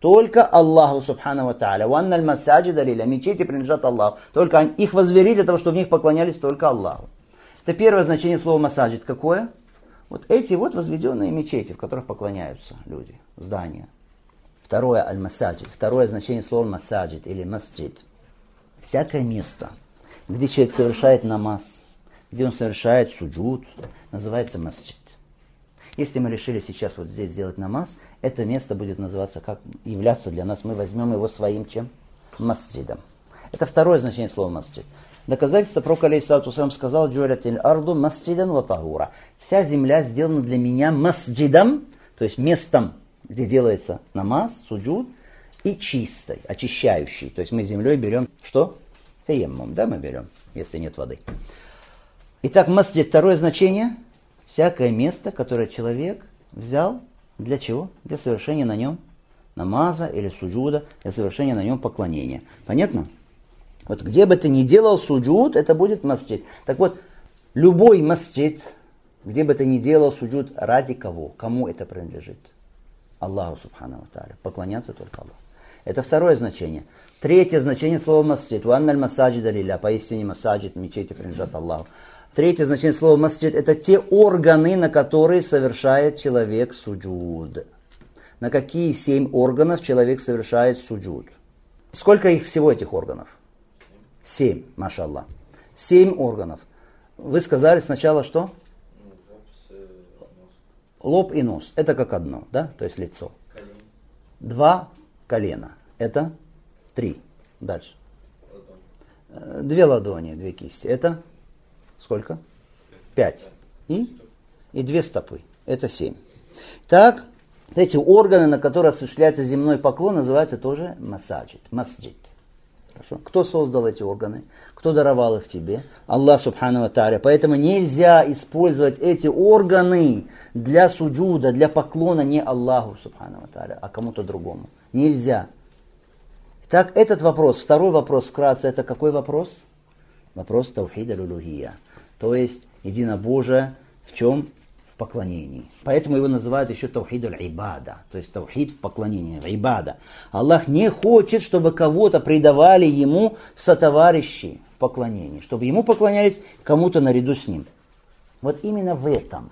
Только Аллаху Субхану Тааля. Ванна аль-масаджида лиля. Мечети принадлежат Аллаху. Только их возвели для того, чтобы в них поклонялись только Аллаху. Это первое значение слова масаджид. Какое? Вот эти вот возведенные мечети, в которых поклоняются люди, здания. Второе аль-масаджид. Второе значение слова масаджид или масджид. Всякое место, где человек совершает намаз, где он совершает суджуд, называется масджид. Если мы решили сейчас вот здесь сделать намаз, это место будет называться, как являться для нас, мы возьмем его своим чем? Масджидом. Это второе значение слова масджид. Доказательство про алейхиссалату сам сказал, Джуалятиль арду масджидан ватагура. Вся земля сделана для меня масджидом, то есть местом, где делается намаз, суджуд, и чистой, очищающей. То есть мы землей берем что? Таеммум, да, мы берем, если нет воды. Итак, масджид, второе значение – всякое место, которое человек взял для чего? Для совершения на нем намаза или суджуда, для совершения на нем поклонения. Понятно? Вот где бы ты ни делал суджуд, это будет масджид. Так вот, любой масджид, где бы ты ни делал суджуд, ради кого? Кому это принадлежит? Аллаху Субхану Тааля. Поклоняться только Аллаху. Это второе значение. Третье значение слова масджид. Ванналь масаджида лиля. Поистине масаджид, мечети принадлежат Аллаху. Третье значение слова масджид – это те органы, на которые совершает человек суджуд. На какие семь органов человек совершает суджуд? Сколько их всего, этих органов? Семь, машаллах. Семь органов. Вы сказали сначала что? Лоб и нос. Это как одно, да? То есть лицо. Два колена. Это три. Дальше. Две ладони, две кисти. Это Сколько? Пять. И? И две стопы. Это семь. Так, эти органы, на которые осуществляется земной поклон, называются тоже масаджид, масджид. Хорошо? Кто создал эти органы? Кто даровал их тебе? Аллах Субхану Ва Поэтому нельзя использовать эти органы для суджуда, для поклона не Аллаху Субхану Ва а кому-то другому. Нельзя. Так, этот вопрос, второй вопрос вкратце, это какой вопрос? Вопрос Таухида Лулухия то есть единобожие в чем? В поклонении. Поэтому его называют еще таухид ибада, то есть таухид в поклонении, ибада. Аллах не хочет, чтобы кого-то предавали ему в сотоварищи, в поклонении, чтобы ему поклонялись кому-то наряду с ним. Вот именно в этом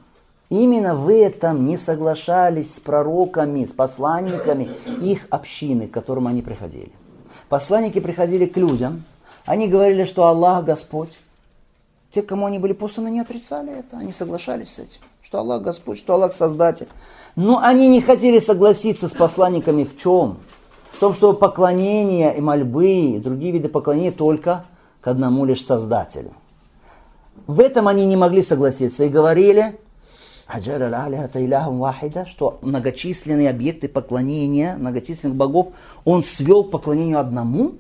Именно в этом не соглашались с пророками, с посланниками их общины, к которым они приходили. Посланники приходили к людям, они говорили, что Аллах Господь. Те, кому они были посланы, не отрицали это, они соглашались с этим, что Аллах Господь, что Аллах Создатель. Но они не хотели согласиться с посланниками в чем? В том, что поклонение и мольбы, и другие виды поклонения только к одному лишь Создателю. В этом они не могли согласиться и говорили, что многочисленные объекты поклонения, многочисленных богов, он свел к поклонению одному.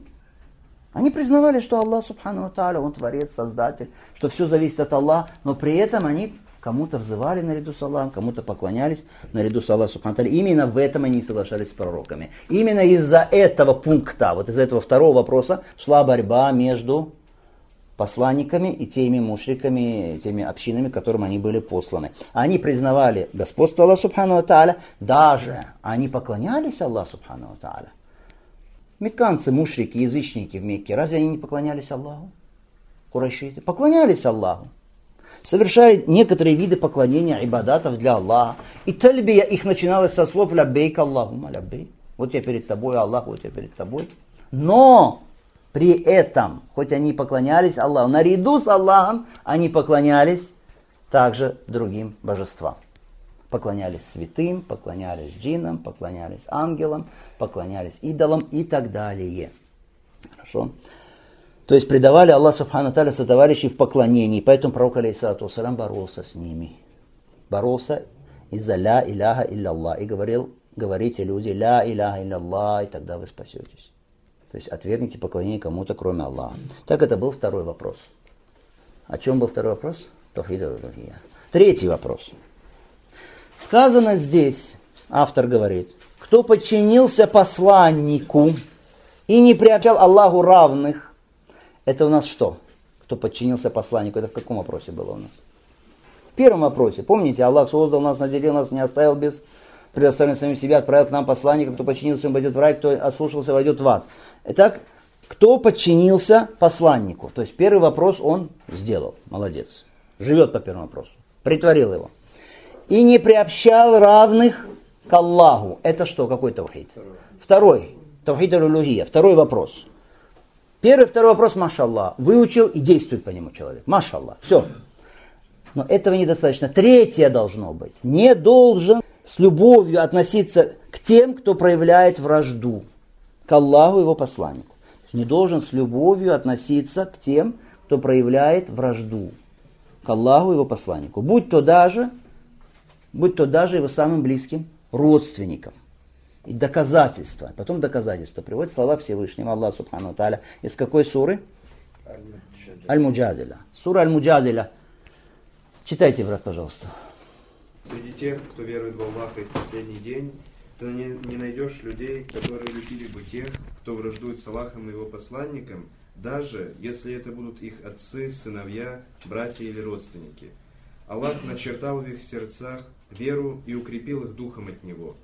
Они признавали, что Аллах, Субхану Тааля, Он Творец, Создатель, что все зависит от Аллаха, но при этом они кому-то взывали наряду с Аллахом, кому-то поклонялись наряду с Аллахом Субхану Тааля. Именно в этом они соглашались с пророками. Именно из-за этого пункта, вот из-за этого второго вопроса шла борьба между посланниками и теми мушриками, теми общинами, которым они были посланы. Они признавали господство Аллаха Субхану Тааля, даже они поклонялись Аллаху Субхану Тааля. Мекканцы, мушрики, язычники в Мекке, разве они не поклонялись Аллаху? Курайшиты поклонялись Аллаху. Совершали некоторые виды поклонения ибадатов для Аллаха. И тальбия их начиналась со слов «Ляббейк Аллахума ляббейк». Вот я перед тобой, Аллах, вот я перед тобой. Но при этом, хоть они поклонялись Аллаху, наряду с Аллахом они поклонялись также другим божествам. Поклонялись святым, поклонялись джинам, поклонялись ангелам, поклонялись идолам и так далее. Хорошо? То есть предавали Аллах Субхану Таля сотоварищей в поклонении, поэтому пророк Алейсалату Салам боролся с ними. Боролся из-за ля иляха илля и говорил, говорите люди ля иляха илля и тогда вы спасетесь. То есть отвергните поклонение кому-то, кроме Аллаха. Так это был второй вопрос. О чем был второй вопрос? Третий вопрос. Сказано здесь, автор говорит, кто подчинился посланнику и не приобщал Аллаху равных, это у нас что? Кто подчинился посланнику, это в каком вопросе было у нас? В первом вопросе, помните, Аллах создал нас, наделил нас, не оставил без предоставления самим себя, отправил к нам посланника, кто подчинился, войдет в рай, кто ослушался, войдет в ад. Итак, кто подчинился посланнику? То есть первый вопрос он сделал, молодец. Живет по первому вопросу, притворил его и не приобщал равных к Аллаху. Это что, какой тавхид? Второй. Тавхид аль Второй вопрос. Первый, второй вопрос, машаллах. Выучил и действует по нему человек. Машаллах. Все. Но этого недостаточно. Третье должно быть. Не должен с любовью относиться к тем, кто проявляет вражду к Аллаху и его посланнику. Не должен с любовью относиться к тем, кто проявляет вражду к Аллаху и его посланнику. Будь то даже будь то даже его самым близким родственникам. И доказательства, потом доказательства, приводят слова Всевышнего Аллаха Субхану Таля. Из какой суры? Аль-Муджадиля. Сура Аль-Муджадиля. Читайте, брат, пожалуйста. Среди тех, кто верует в Аллаха и в последний день, ты не найдешь людей, которые любили бы тех, кто враждует с Аллахом и его посланником, даже если это будут их отцы, сыновья, братья или родственники. Аллах начертал в их сердцах веру и укрепил их духом от Него.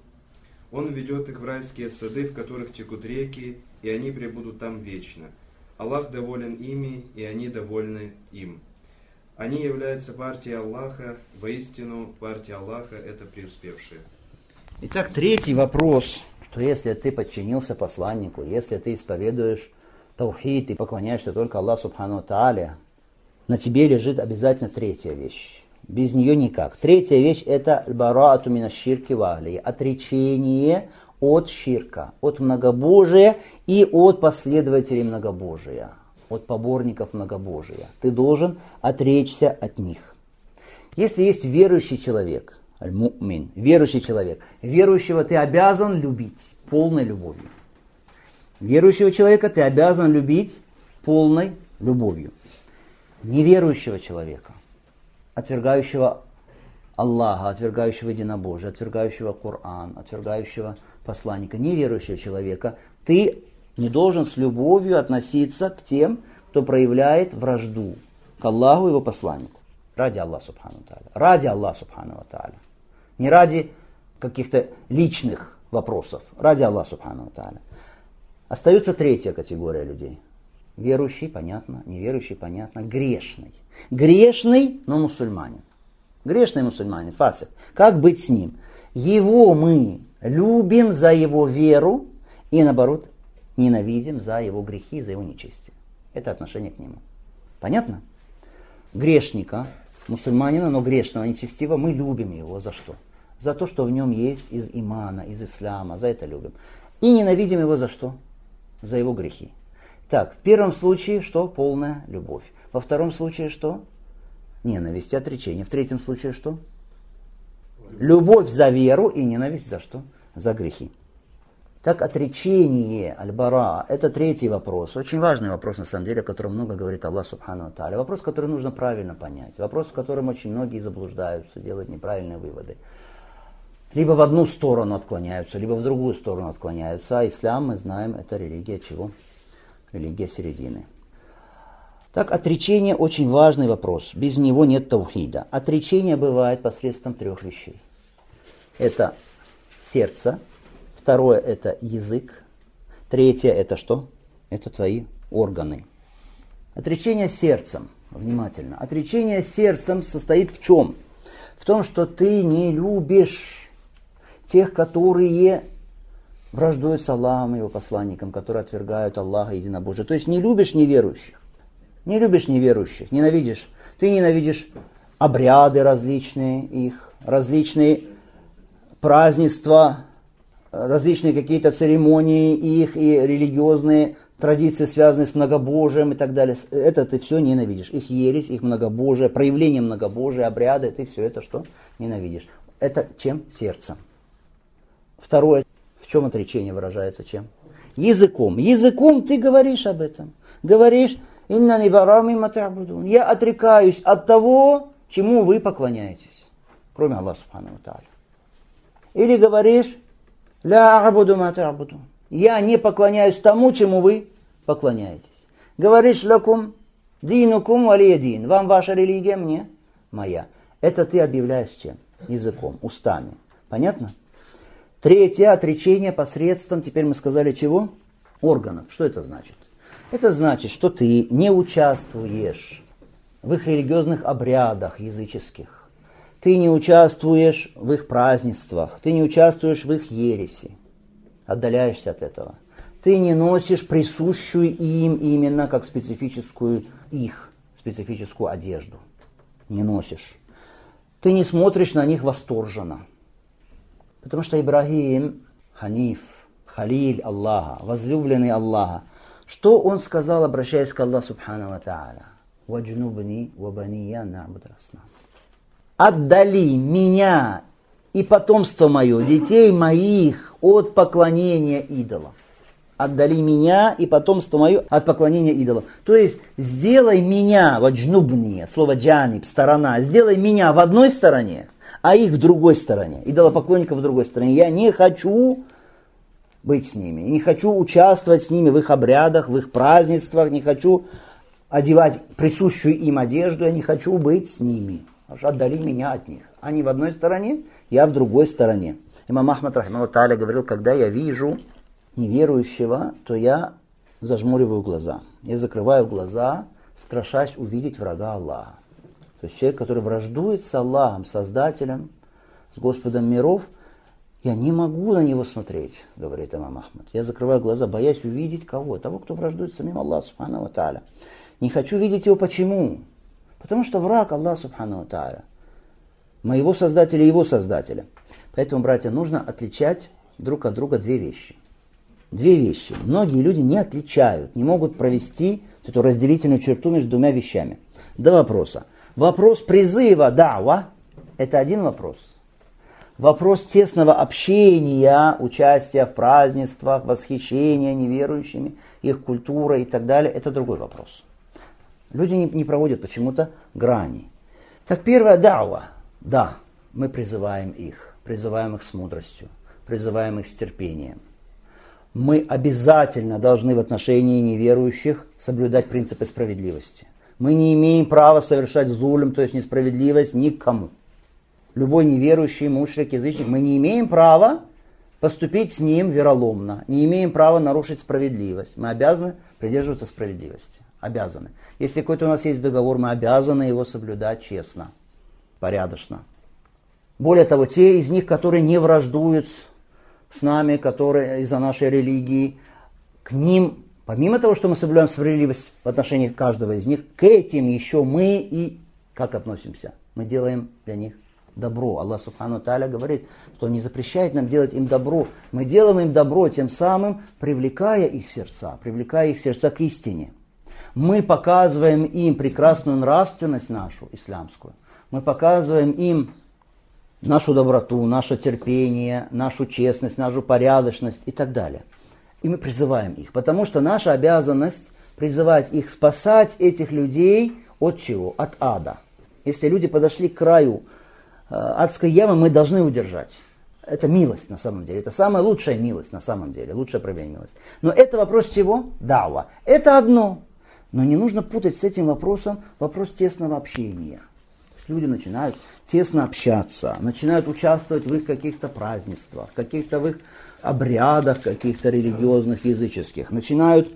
Он ведет их в райские сады, в которых текут реки, и они пребудут там вечно. Аллах доволен ими, и они довольны им. Они являются партией Аллаха, воистину партия Аллаха – это преуспевшие. Итак, третий вопрос, что если ты подчинился посланнику, если ты исповедуешь таухид и поклоняешься только Аллаху Субхану Тааля, на тебе лежит обязательно третья вещь без нее никак. Третья вещь это бараату мина ширки вали, отречение от ширка, от многобожия и от последователей многобожия, от поборников многобожия. Ты должен отречься от них. Если есть верующий человек, аль-му'мин, верующий человек, верующего ты обязан любить полной любовью. Верующего человека ты обязан любить полной любовью. Неверующего человека отвергающего Аллаха, отвергающего единобожие, отвергающего Коран, отвергающего посланника, неверующего человека, ты не должен с любовью относиться к тем, кто проявляет вражду к Аллаху и его посланнику. Ради Аллаха Субхану Тааля. Ради Аллаха Субхану Тааля. Не ради каких-то личных вопросов. Ради Аллаха Субхану Тааля. Остается третья категория людей. Верующий, понятно, неверующий, понятно, грешный. Грешный, но мусульманин. Грешный мусульманин, фасик. Как быть с ним? Его мы любим за его веру и наоборот ненавидим за его грехи, за его нечестие. Это отношение к нему. Понятно? Грешника, мусульманина, но грешного, нечестивого, мы любим его за что? За то, что в нем есть из имана, из ислама, за это любим. И ненавидим его за что? За его грехи. Так, в первом случае что? Полная любовь. Во втором случае что? Ненависть и отречение. В третьем случае что? Любовь за веру и ненависть за что? За грехи. Так отречение Аль-Бара – это третий вопрос. Очень важный вопрос, на самом деле, о котором много говорит Аллах Субхану Тааля. Вопрос, который нужно правильно понять. Вопрос, в котором очень многие заблуждаются, делают неправильные выводы. Либо в одну сторону отклоняются, либо в другую сторону отклоняются. А ислам, мы знаем, это религия чего? Религия середины. Так, отречение очень важный вопрос. Без него нет таухида. Отречение бывает посредством трех вещей. Это сердце – Второе – это язык. Третье – это что? Это твои органы. Отречение сердцем. Внимательно. Отречение сердцем состоит в чем? В том, что ты не любишь тех, которые враждуют с Аллахом и его посланником, которые отвергают Аллаха единобожие. То есть не любишь неверующих. Не любишь неверующих, ненавидишь. Ты ненавидишь обряды различные их, различные празднества, различные какие-то церемонии их и религиозные традиции, связанные с многобожием и так далее. Это ты все ненавидишь. Их ересь, их многобожие, проявление многобожия, обряды, ты все это что? Ненавидишь. Это чем? Сердцем. Второе, чем отречение выражается чем? Языком. Языком ты говоришь об этом. Говоришь, инна нибарами матабудун. Я отрекаюсь от того, чему вы поклоняетесь. Кроме Аллаха Субхану Или говоришь, Ля абуду матабуду. Я не поклоняюсь тому, чему вы поклоняетесь. Говоришь лакум динукум валиядин. Вам ваша религия, мне моя. Это ты объявляешь чем? Языком, устами. Понятно? Третье отречение посредством, теперь мы сказали чего? Органов. Что это значит? Это значит, что ты не участвуешь в их религиозных обрядах языческих ты не участвуешь в их празднествах, ты не участвуешь в их ереси, отдаляешься от этого. Ты не носишь присущую им именно как специфическую их, специфическую одежду. Не носишь. Ты не смотришь на них восторженно. Потому что Ибрагим, Ханиф, Халиль Аллаха, возлюбленный Аллаха, что он сказал, обращаясь к Аллаху Субхану Та'аля? «Ваджнубни вабания набуд раснам» отдали меня и потомство мое, детей моих от поклонения идолам. Отдали меня и потомство мое от поклонения идолам. То есть сделай меня, вот джнубния, слово джаниб, сторона, сделай меня в одной стороне, а их в другой стороне, идолопоклонников в другой стороне. Я не хочу быть с ними, не хочу участвовать с ними в их обрядах, в их празднествах, не хочу одевать присущую им одежду, я не хочу быть с ними. Что отдали меня от них. Они в одной стороне, я в другой стороне. Имам Ахмад Таля говорил, когда я вижу неверующего, то я зажмуриваю глаза. Я закрываю глаза, страшась увидеть врага Аллаха. То есть человек, который враждует с Аллахом, Создателем, с Господом миров, я не могу на него смотреть, говорит имам Ахмад. Я закрываю глаза, боясь увидеть кого? Того, кто враждует с самим Аллахом, Субхану Тааля. Не хочу видеть его почему? Потому что враг Аллах Субхану Тааля. Моего Создателя и его Создателя. Поэтому, братья, нужно отличать друг от друга две вещи. Две вещи. Многие люди не отличают, не могут провести эту разделительную черту между двумя вещами. Два вопроса. Вопрос призыва дава – это один вопрос. Вопрос тесного общения, участия в празднествах, восхищения неверующими, их культурой и так далее – это другой вопрос. Люди не, не проводят почему-то грани. Так первое, дава. Да, мы призываем их, призываем их с мудростью, призываем их с терпением. Мы обязательно должны в отношении неверующих соблюдать принципы справедливости. Мы не имеем права совершать зулем, то есть несправедливость никому. Любой неверующий, мушрик, язычник, мы не имеем права поступить с ним вероломно, не имеем права нарушить справедливость. Мы обязаны придерживаться справедливости обязаны. Если какой-то у нас есть договор, мы обязаны его соблюдать честно. порядочно. Более того, те из них, которые не враждуют с нами, которые из-за нашей религии, к ним, помимо того, что мы соблюдаем справедливость в отношении каждого из них, к этим еще мы и как относимся? Мы делаем для них добро. Аллах Субхану Таля говорит, что не запрещает нам делать им добро. Мы делаем им добро, тем самым привлекая их сердца, привлекая их сердца к истине. Мы показываем им прекрасную нравственность нашу, исламскую. Мы показываем им нашу доброту, наше терпение, нашу честность, нашу порядочность и так далее. И мы призываем их, потому что наша обязанность призывать их спасать этих людей от чего? От ада. Если люди подошли к краю э, адской ямы, мы должны удержать. Это милость на самом деле. Это самая лучшая милость на самом деле. Лучшее проявление милости. Но это вопрос чего? Дава. Это одно. Но не нужно путать с этим вопросом вопрос тесного общения. Люди начинают тесно общаться, начинают участвовать в их каких-то празднествах, каких-то в их обрядах каких-то религиозных, языческих, начинают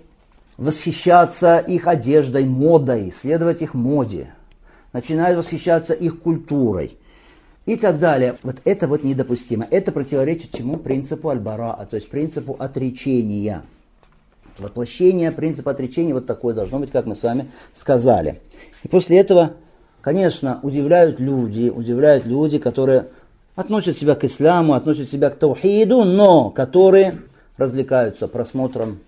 восхищаться их одеждой, модой, следовать их моде, начинают восхищаться их культурой и так далее. Вот это вот недопустимо. Это противоречит чему? Принципу аль-бараа, то есть принципу отречения. Воплощение принципа отречения вот такое должно быть, как мы с вами сказали. И после этого, конечно, удивляют люди, удивляют люди, которые относят себя к исламу, относят себя к таухиду, но которые развлекаются просмотром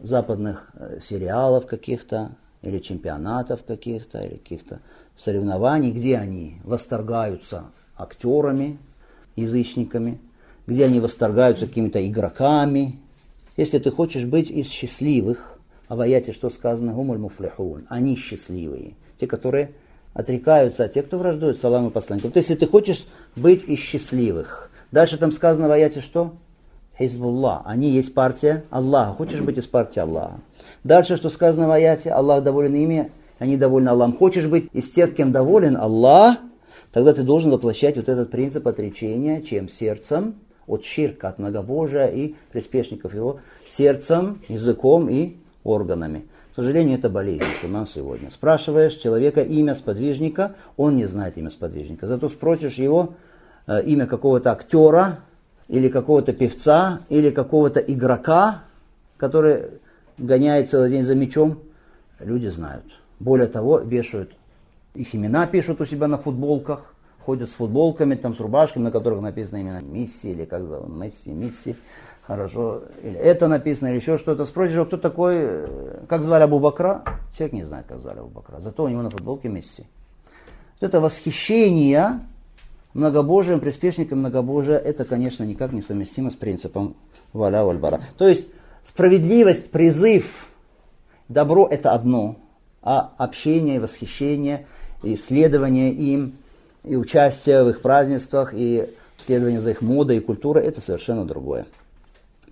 западных э, сериалов каких-то, или чемпионатов каких-то, или каких-то соревнований, где они восторгаются актерами, язычниками, где они восторгаются какими-то игроками. Если ты хочешь быть из счастливых, а в аяте что сказано? Гумуль. Они счастливые. Те, которые отрекаются, а те, кто враждует с Аллахом и посланником. То есть, если ты хочешь быть из счастливых. Дальше там сказано в аяте что? Хизбуллах. Они есть партия Аллаха. Хочешь быть из партии Аллаха? Дальше, что сказано в аяте, Аллах доволен ими, они довольны Аллахом. Хочешь быть из тех, кем доволен Аллах, тогда ты должен воплощать вот этот принцип отречения, чем сердцем, от ширка, от многобожия и приспешников его, сердцем, языком и органами. К сожалению, это болезнь у нас сегодня. Спрашиваешь человека имя сподвижника, он не знает имя сподвижника. Зато спросишь его э, имя какого-то актера, или какого-то певца, или какого-то игрока, который гоняет целый день за мячом, люди знают. Более того, вешают их имена, пишут у себя на футболках, ходят с футболками, там, с рубашками, на которых написано именно Мисси, или как зовут, Месси, Мисси, хорошо, или это написано, или еще что-то. Спросишь, кто такой, как звали Абу Бакра? Человек не знает, как звали Абу Бакра, зато у него на футболке Месси. Вот это восхищение многобожием, приспешником многобожия, это, конечно, никак не совместимо с принципом валя вальбара. То есть справедливость, призыв, добро это одно, а общение, восхищение, исследование им, и участие в их празднествах, и следование за их модой и культурой, это совершенно другое.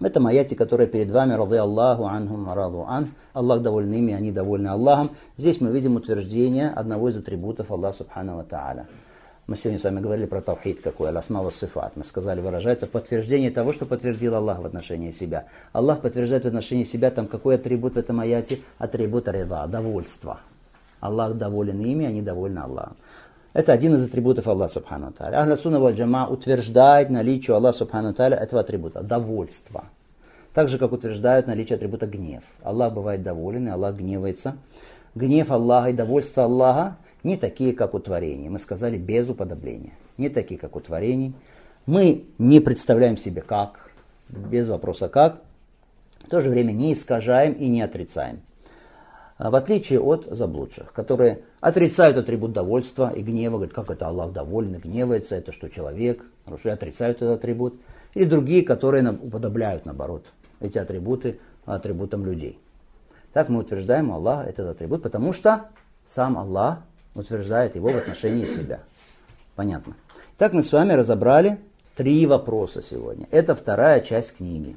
Этом аяте, которая перед вами, рады Аллаху анхум раду ан, Аллах доволен ими, они довольны Аллахом. Здесь мы видим утверждение одного из атрибутов Аллаха Субхану Тааля. Мы сегодня с вами говорили про тавхид какой, аль-асма сифат. Мы сказали, выражается подтверждение того, что подтвердил Аллах в отношении себя. Аллах подтверждает в отношении себя, там какой атрибут в этом аяте? Атрибут рида, довольство. Аллах доволен ими, они довольны Аллахом. Это один из атрибутов Аллаха Субхану Та'аля. Ахля Сунна Валь Джама утверждает наличие Аллаха Субхану Та'аля этого атрибута, довольство. Так же, как утверждают наличие атрибута гнев. Аллах бывает доволен, и Аллах гневается. Гнев Аллаха и довольство Аллаха не такие, как у творений. Мы сказали без уподобления. Не такие, как у творений. Мы не представляем себе как, без вопроса как. В то же время не искажаем и не отрицаем. А в отличие от заблудших, которые отрицают атрибут довольства и гнева, говорят, как это Аллах доволен и гневается, это что человек, хорошо, отрицают этот атрибут. Или другие, которые уподобляют, наоборот, эти атрибуты атрибутам людей. Так мы утверждаем, Аллах этот атрибут, потому что сам Аллах утверждает его в отношении себя. Понятно. Так мы с вами разобрали три вопроса сегодня. Это вторая часть книги.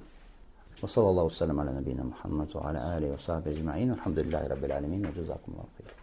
وصلى الله وسلم على نبينا محمد وعلى آله وصحبه أجمعين والحمد لله رب العالمين وجزاكم الله خير